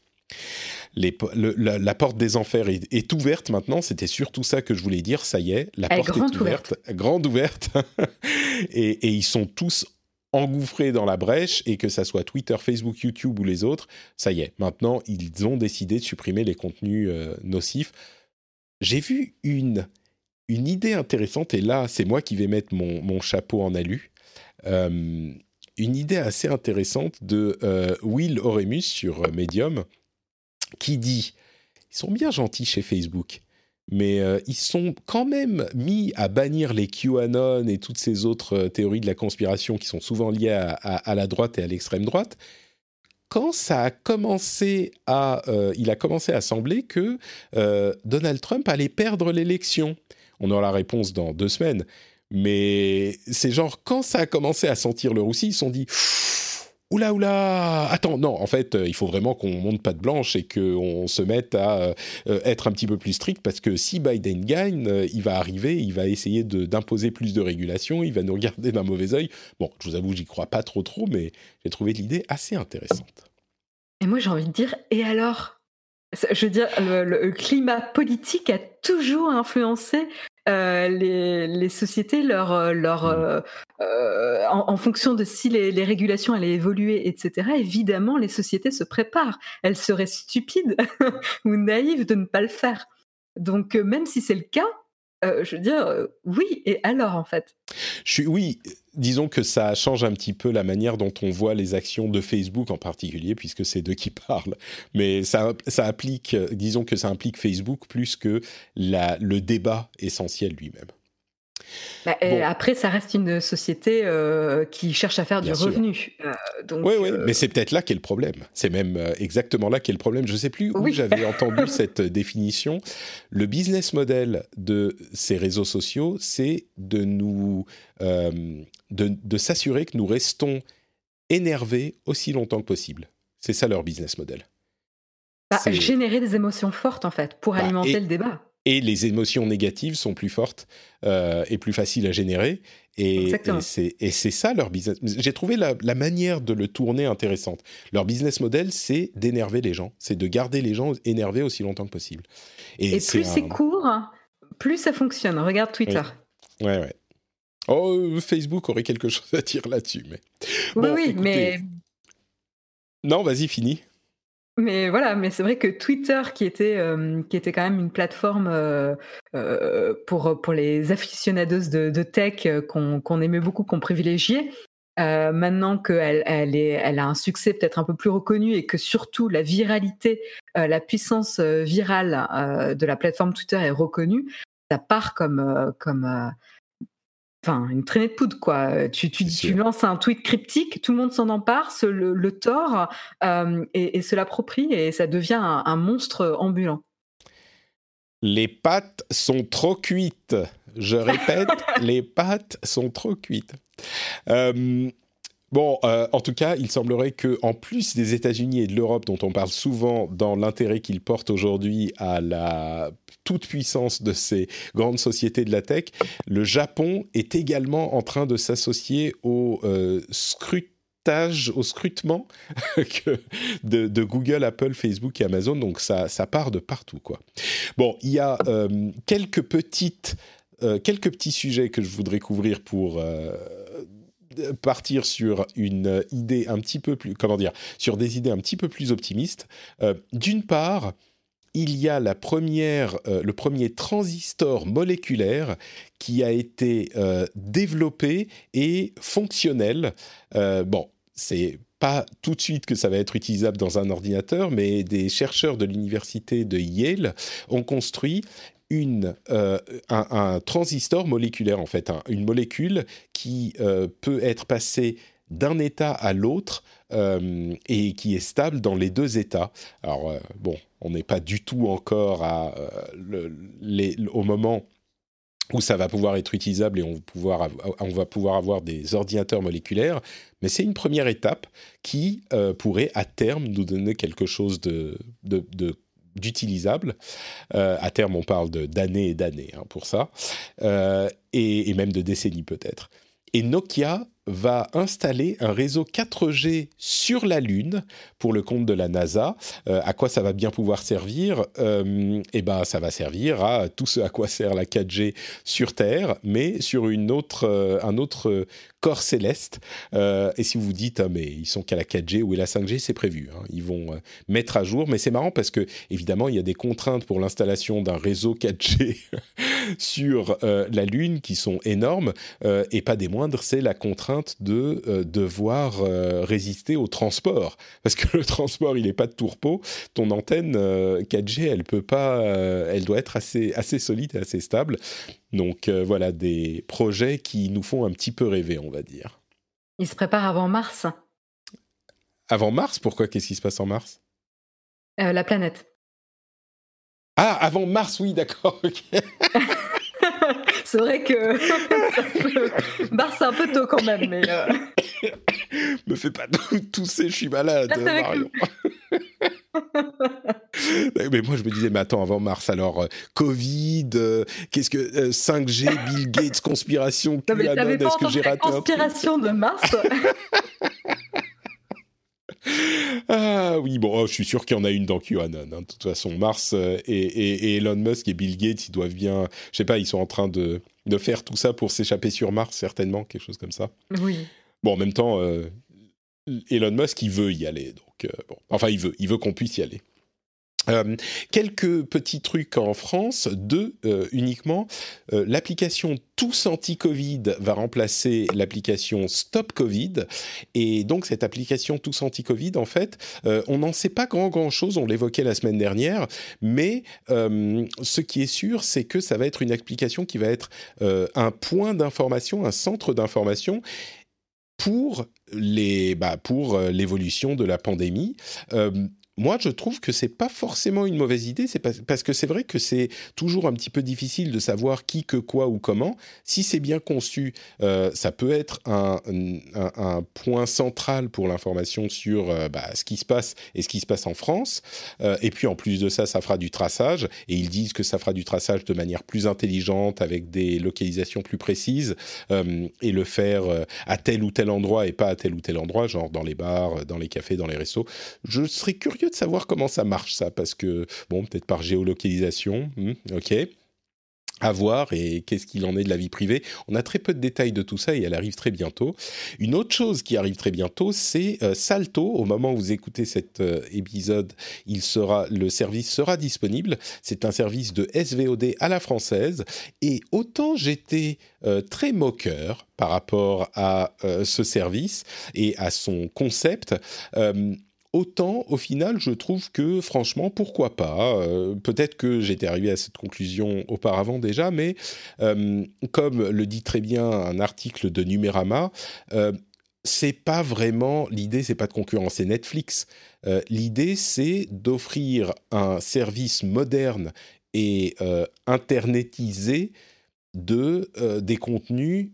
Les, le, la, la, porte des enfers est, est ouverte maintenant. C'était surtout ça que je voulais dire. Ça y est, la Elle porte est ouverte, grande ouverte, (laughs) et, et ils sont tous engouffrés dans la brèche et que ça soit Twitter, Facebook, YouTube ou les autres, ça y est. Maintenant, ils ont décidé de supprimer les contenus euh, nocifs. J'ai vu une une idée intéressante et là, c'est moi qui vais mettre mon, mon chapeau en alu. Euh, une idée assez intéressante de euh, Will Oremus sur euh, Medium qui dit ils sont bien gentils chez Facebook, mais ils sont quand même mis à bannir les QAnon et toutes ces autres théories de la conspiration qui sont souvent liées à la droite et à l'extrême droite. Quand ça a commencé à, euh, il a commencé à sembler que Donald Trump allait perdre l'élection. On aura la réponse dans deux semaines. Mais c'est genre, quand ça a commencé à sentir le roussi, ils se sont dit Oula, oula Attends, non, en fait, il faut vraiment qu'on monte pas de blanche et qu'on se mette à euh, être un petit peu plus strict parce que si Biden gagne, euh, il va arriver, il va essayer d'imposer plus de régulation, il va nous regarder d'un mauvais oeil. Bon, je vous avoue, j'y crois pas trop trop, mais j'ai trouvé l'idée assez intéressante. Et moi, j'ai envie de dire, et alors? Je veux dire, le, le, climat politique a toujours influencé euh, les, les, sociétés, leur, leur, euh, euh, en, en, fonction de si les, les, régulations allaient évoluer, etc. Évidemment, les sociétés se préparent. Elles seraient stupides (laughs) ou naïves de ne pas le faire. Donc, même si c'est le cas, euh, je veux dire, euh, oui, et alors en fait Oui, disons que ça change un petit peu la manière dont on voit les actions de Facebook en particulier, puisque c'est d'eux qui (laughs) parlent. Mais ça, applique, disons que ça implique Facebook plus que le débat essentiel lui-même. Bah, bon. Après, ça reste une société euh, qui cherche à faire Bien du sûr. revenu. Euh, donc, Oui, oui, euh, mais c'est peut-être là qu'est le problème. C'est même euh, exactement là qu'est le problème. Je ne sais plus où Oui. j'avais (laughs) entendu cette définition. Le business model de ces réseaux sociaux, c'est de nous, euh, de, de s'assurer que nous restons énervés aussi longtemps que possible. C'est ça leur business model. bah, générer des émotions fortes en fait pour Bah, alimenter et- le débat. Et les émotions négatives sont plus fortes euh, et plus faciles à générer. Et, c'est ça leur business. J'ai trouvé la, la manière de le tourner intéressante. Leur business model, c'est d'énerver les gens, c'est de garder les gens énervés aussi longtemps que possible. Et, plus un- c'est court, plus ça fonctionne. Regarde Twitter. Ouais, ouais. Oh, Facebook aurait quelque (laughs) chose à dire là-dessus, mais. Oui, Bon, oui, écoutez. mais Non, vas-y, fini. Mais voilà, mais c'est vrai que Twitter, qui était, euh, qui était quand même une plateforme euh, euh, pour, pour les aficionados de, de tech qu'on aimait beaucoup, qu'on privilégiait, maintenant qu'elle elle elle a un succès peut-être un peu plus reconnu et que surtout la viralité, la puissance virale de la plateforme Twitter est reconnue, ça part comme, comme enfin, une traînée de poudre, quoi. Tu, tu, tu sûr. lances un tweet cryptique, tout le monde s'en empare, se le, le tord euh, et, et se l'approprie et ça devient un, un monstre ambulant. Les pâtes sont trop cuites. Je répète, (laughs) les pâtes sont trop cuites. Euh, bon, euh, en tout cas, il semblerait que, en plus des États-Unis et de l'Europe, dont on parle souvent dans l'intérêt qu'ils portent aujourd'hui à la toute puissance de ces grandes sociétés de la tech, le Japon est également en train de s'associer au euh, scrutage, au scrutement (laughs) de, Google, Apple, Facebook et Amazon. Donc ça, part de partout, quoi. Bon, il y a euh, quelques petites, euh, quelques petits sujets que je voudrais couvrir pour partir sur une idée un petit peu plus, comment dire, sur des idées un petit peu plus optimistes. Euh, D'une part, il y a la première, euh, le premier transistor moléculaire qui a été euh, développé et fonctionnel. Bon, c'est pas tout de suite que ça va être utilisable dans un ordinateur, mais des chercheurs de l'université de Yale ont construit une, euh, un, transistor moléculaire, en fait, un- une molécule qui euh, peut être passée d'un état à l'autre euh, et qui est stable dans les deux états. Alors, bon, on n'est pas du tout encore au moment où ça va pouvoir être utilisable et on va pouvoir, avoir des ordinateurs moléculaires, mais c'est une première étape qui pourrait à terme nous donner quelque chose de- d'utilisable. Euh, à terme, on parle d'années et d'années hein, pour ça, Euh, et même de décennies peut-être. Et Nokia va installer un réseau 4G sur la Lune pour le compte de la NASA. Euh, à quoi ça va bien pouvoir servir? Euh, Eh ben, ça va servir à tout ce à quoi sert la 4G sur Terre, mais sur euh, un autre corps céleste. Et si vous dites, ah, mais ils sont qu'à la 4G ou la 5G, c'est prévu. Hein. Ils vont mettre à jour. Mais c'est marrant parce que, évidemment, il y a des contraintes pour l'installation d'un réseau 4G sur euh, la Lune qui sont énormes. et pas des moindres, c'est la contrainte de devoir résister au transport. Parce que (laughs) le transport, il n'est pas de tourpeau. Ton antenne 4G, elle peut pas, elle doit être assez, assez solide et assez stable. Donc euh, voilà, des projets qui nous font un petit peu rêver, on va dire. Il se prépare avant mars. Avant mars? Pourquoi? Qu'est-ce qui se passe en mars? Euh, La planète. Ah, avant mars, oui, d'accord. (laughs) c'est vrai que (laughs) mars, c'est un peu tôt quand même, mais... Euh. (coughs) Me fais pas (laughs) tousser, je suis malade, Marion. mais moi, je me disais, mais attends, avant mars, alors, euh, Covid, euh, qu'est-ce que 5G, euh, Bill Gates, conspiration, QAnon, est-ce que j'ai raté Conspiration de mars? (laughs) Ah oui, bon, oh, je suis sûr qu'il y en a une dans QAnon. Hein. De toute façon, Mars et, Elon Musk et Bill Gates, ils doivent bien, je sais pas, ils sont en train de, de faire tout ça pour s'échapper sur Mars, certainement, quelque chose comme ça. Oui. Bon, en même temps, Elon Musk, il veut y aller. Donc, bon. Enfin, il veut, il veut qu'on puisse y aller. Euh, quelques petits trucs en France, deux euh, uniquement. Euh, l'application Tous Anti-Covid va remplacer l'application Stop Covid. Et donc cette application Tous Anti-Covid, en fait, on n'en sait pas grand grand chose, on l'évoquait la semaine dernière, mais ce qui est sûr, c'est que ça va être une application qui va être un point d'information, un centre d'information pour les bah, pour l'évolution de la pandémie moi, je trouve que c'est pas forcément une mauvaise idée. C'est parce que c'est vrai que c'est toujours un petit peu difficile de savoir qui, que, quoi ou comment. Si c'est bien conçu, euh, ça peut être un, point central pour l'information sur euh, bah, ce qui se passe et ce qui se passe en France. Euh, et puis en plus de ça, ça fera du traçage. Et ils disent que ça fera du traçage de manière plus intelligente, avec des localisations plus précises, et le faire à tel ou tel endroit et pas à tel ou tel endroit, genre dans les bars, dans les cafés, dans les restos. Je serais curieux de savoir comment ça marche, ça, parce que, bon, peut-être par géolocalisation, hmm, ok à voir et qu'est-ce qu'il en est de la vie privée. On a très peu de détails de tout ça et elle arrive très bientôt. Une autre chose qui arrive très bientôt, c'est euh, Salto. Au moment où vous écoutez cet euh, épisode, il sera, le service sera disponible. C'est un service de SVOD à la française. Et autant j'étais euh, très moqueur par rapport à ce service et à son concept, Autant, au final, je trouve que, franchement, pourquoi pas euh, Peut-être que j'étais arrivé à cette conclusion auparavant déjà, mais euh, comme le dit très bien un article de Numérama, euh, c'est pas vraiment l'idée, c'est pas de concurrencer Netflix. l'idée, c'est d'offrir un service moderne et internetisé de des contenus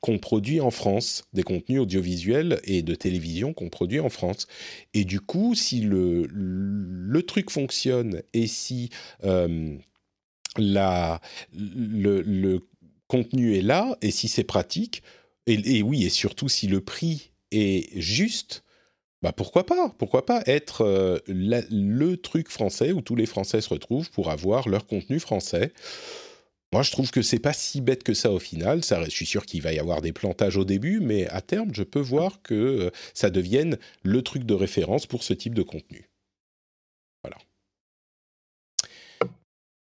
qu'on produit en France, des contenus audiovisuels et de télévision qu'on produit en France. Et du coup, si le, le truc fonctionne et si euh, la, le, contenu est là et si c'est pratique, et, oui, et surtout si le prix est juste, bah pourquoi pas Pourquoi pas être euh, le truc français où tous les Français se retrouvent pour avoir leur contenu français moi, je trouve que c'est pas si bête que ça au final. Ça, je suis sûr qu'il va y avoir des plantages au début, mais à terme, je peux voir que euh, ça devienne le truc de référence pour ce type de contenu. Voilà.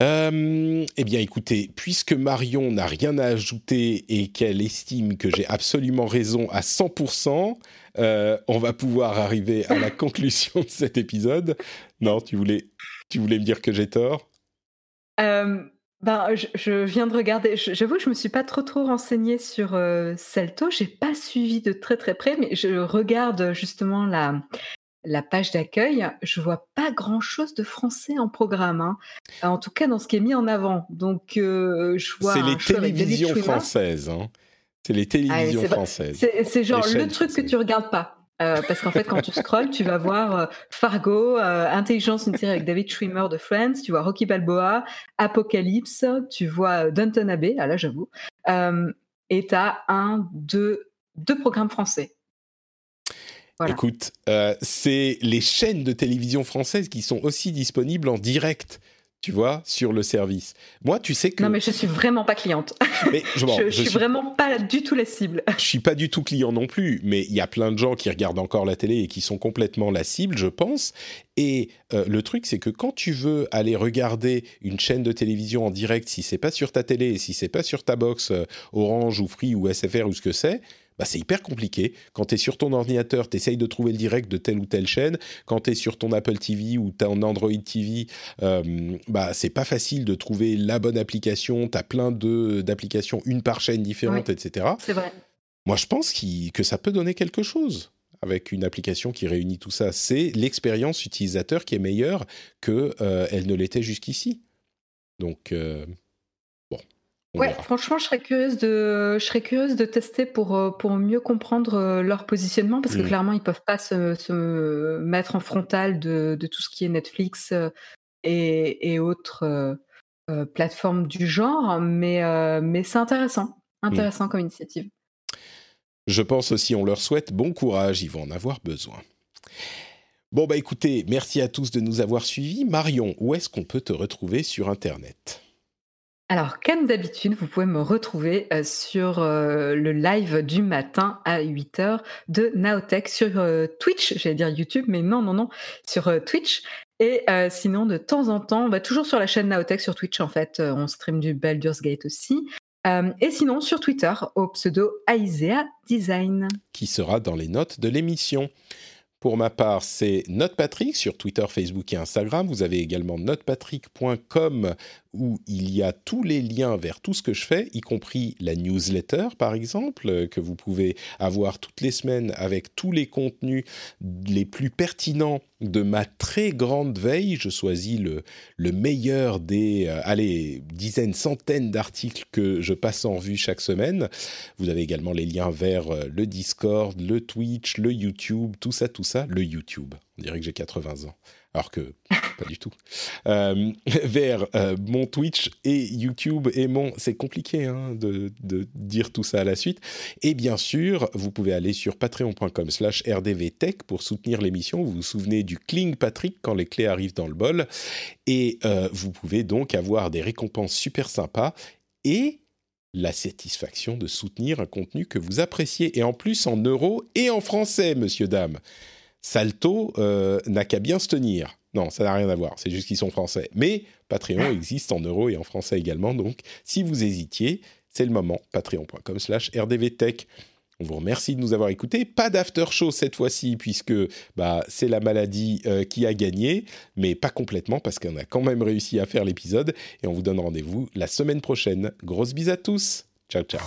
Euh, eh bien, écoutez, puisque Marion n'a rien à ajouter et qu'elle estime que j'ai absolument raison à 100%, euh, on va pouvoir arriver à la (laughs) conclusion de cet épisode. Non, tu voulais, tu voulais me dire que j'ai tort? Ben, je, viens de regarder. J'avoue que je me suis pas trop trop renseignée sur euh, Celto. J'ai pas suivi de très très près, mais je regarde justement la la page d'accueil. Je vois pas grand chose de français en programme, hein. en tout cas dans ce qui est mis en avant. Donc euh, je vois. C'est les télévisions françaises. Hein. C'est les télévisions françaises. C'est genre le truc que tu regardes pas. Euh, parce qu'en fait, quand tu scrolles, tu vas voir euh, Fargo, euh, Intelligence, une série avec David Schwimmer de Friends, tu vois Rocky Balboa, Apocalypse, tu vois Downton Abbey, ah là j'avoue, et tu as un, deux, deux programmes français. Écoute, c'est les chaînes de télévision françaises qui sont aussi disponibles en direct tu vois, sur le service. Moi, tu sais que... Non, mais je suis vraiment pas cliente. (laughs) Mais, je, je, suis, vraiment pas du tout la cible. (laughs) Je suis pas du tout client non plus, mais il y a plein de gens qui regardent encore la télé et qui sont complètement la cible, je pense. Et euh, le truc, c'est que quand tu veux aller regarder une chaîne de télévision en direct, si c'est pas sur ta télé et si c'est pas sur ta box euh, Orange ou Free ou SFR ou ce que c'est, bah, c'est hyper compliqué. Quand tu es sur ton ordinateur, tu essayes de trouver le direct de telle ou telle chaîne. Quand tu es sur ton Apple TV ou ton Android TV, euh, bah, c'est pas facile de trouver la bonne application. Tu as plein d'applications, une par chaîne différente, etc. C'est vrai. Moi, je pense que ça peut donner quelque chose avec une application qui réunit tout ça. C'est l'expérience utilisateur qui est meilleure qu'elle euh, ne l'était jusqu'ici. Donc, euh, Ouais, franchement, je serais curieuse de, je serais curieuse de tester pour, euh, pour mieux comprendre euh, leur positionnement parce que mmh. clairement, ils peuvent pas se, se mettre en frontal de, de, tout ce qui est Netflix euh, et, et autres plateformes du genre, mais, mais c'est intéressant, mmh. intéressant comme initiative. Je pense aussi, on leur souhaite bon courage, ils vont en avoir besoin. Bon, bah écoutez, merci à tous de nous avoir suivis. Marion, où est-ce qu'on peut te retrouver sur Internet? Alors, comme d'habitude, vous pouvez me retrouver euh, sur euh, le live du matin à 8h de Naotech sur euh, Twitch, j'allais dire YouTube, mais non, non, non, sur Twitch. Et sinon, de temps en temps, on va toujours sur la chaîne Naotech sur Twitch, en fait, on stream du Baldur's Gate aussi. et sinon, sur Twitter, au pseudo Aisea Design. Qui sera dans les notes de l'émission. Pour ma part, c'est NotePatrick sur Twitter, Facebook et Instagram. Vous avez également notepatrick.com où il y a tous les liens vers tout ce que je fais, y compris la newsletter par exemple, euh, que vous pouvez avoir toutes les semaines avec tous les contenus les plus pertinents de ma très grande veille. Je choisis le, le meilleur des, euh, allez, dizaines, centaines d'articles que je passe en revue chaque semaine. Vous avez également les liens vers euh, le Discord, le Twitch, le YouTube, tout ça, tout ça, le YouTube. On dirait que j'ai 80 ans alors que (laughs) pas du tout, euh, (laughs) vers euh, mon Twitch et YouTube et mon... C'est compliqué hein, de, dire tout ça à la suite. Et bien sûr, vous pouvez aller sur patreon.com slash rdvtech pour soutenir l'émission. Vous vous souvenez du Cling Patrick quand les clés arrivent dans le bol. Et euh, vous pouvez donc avoir des récompenses super sympas et la satisfaction de soutenir un contenu que vous appréciez. Et en plus en euros et en français, monsieur, dame. Salto euh, n'a qu'à bien se tenir. Non, ça n'a rien à voir, c'est juste qu'ils sont français. Mais Patreon existe en euros et en français également, donc si vous hésitiez, c'est le moment, patreon.com slash rdvtech. On vous remercie de nous avoir écoutés. Pas d'after show cette fois-ci, puisque bah, c'est la maladie euh, qui a gagné, mais pas complètement, parce qu'on a quand même réussi à faire l'épisode. Et on vous donne rendez-vous la semaine prochaine. Grosse bise à tous. Ciao, ciao.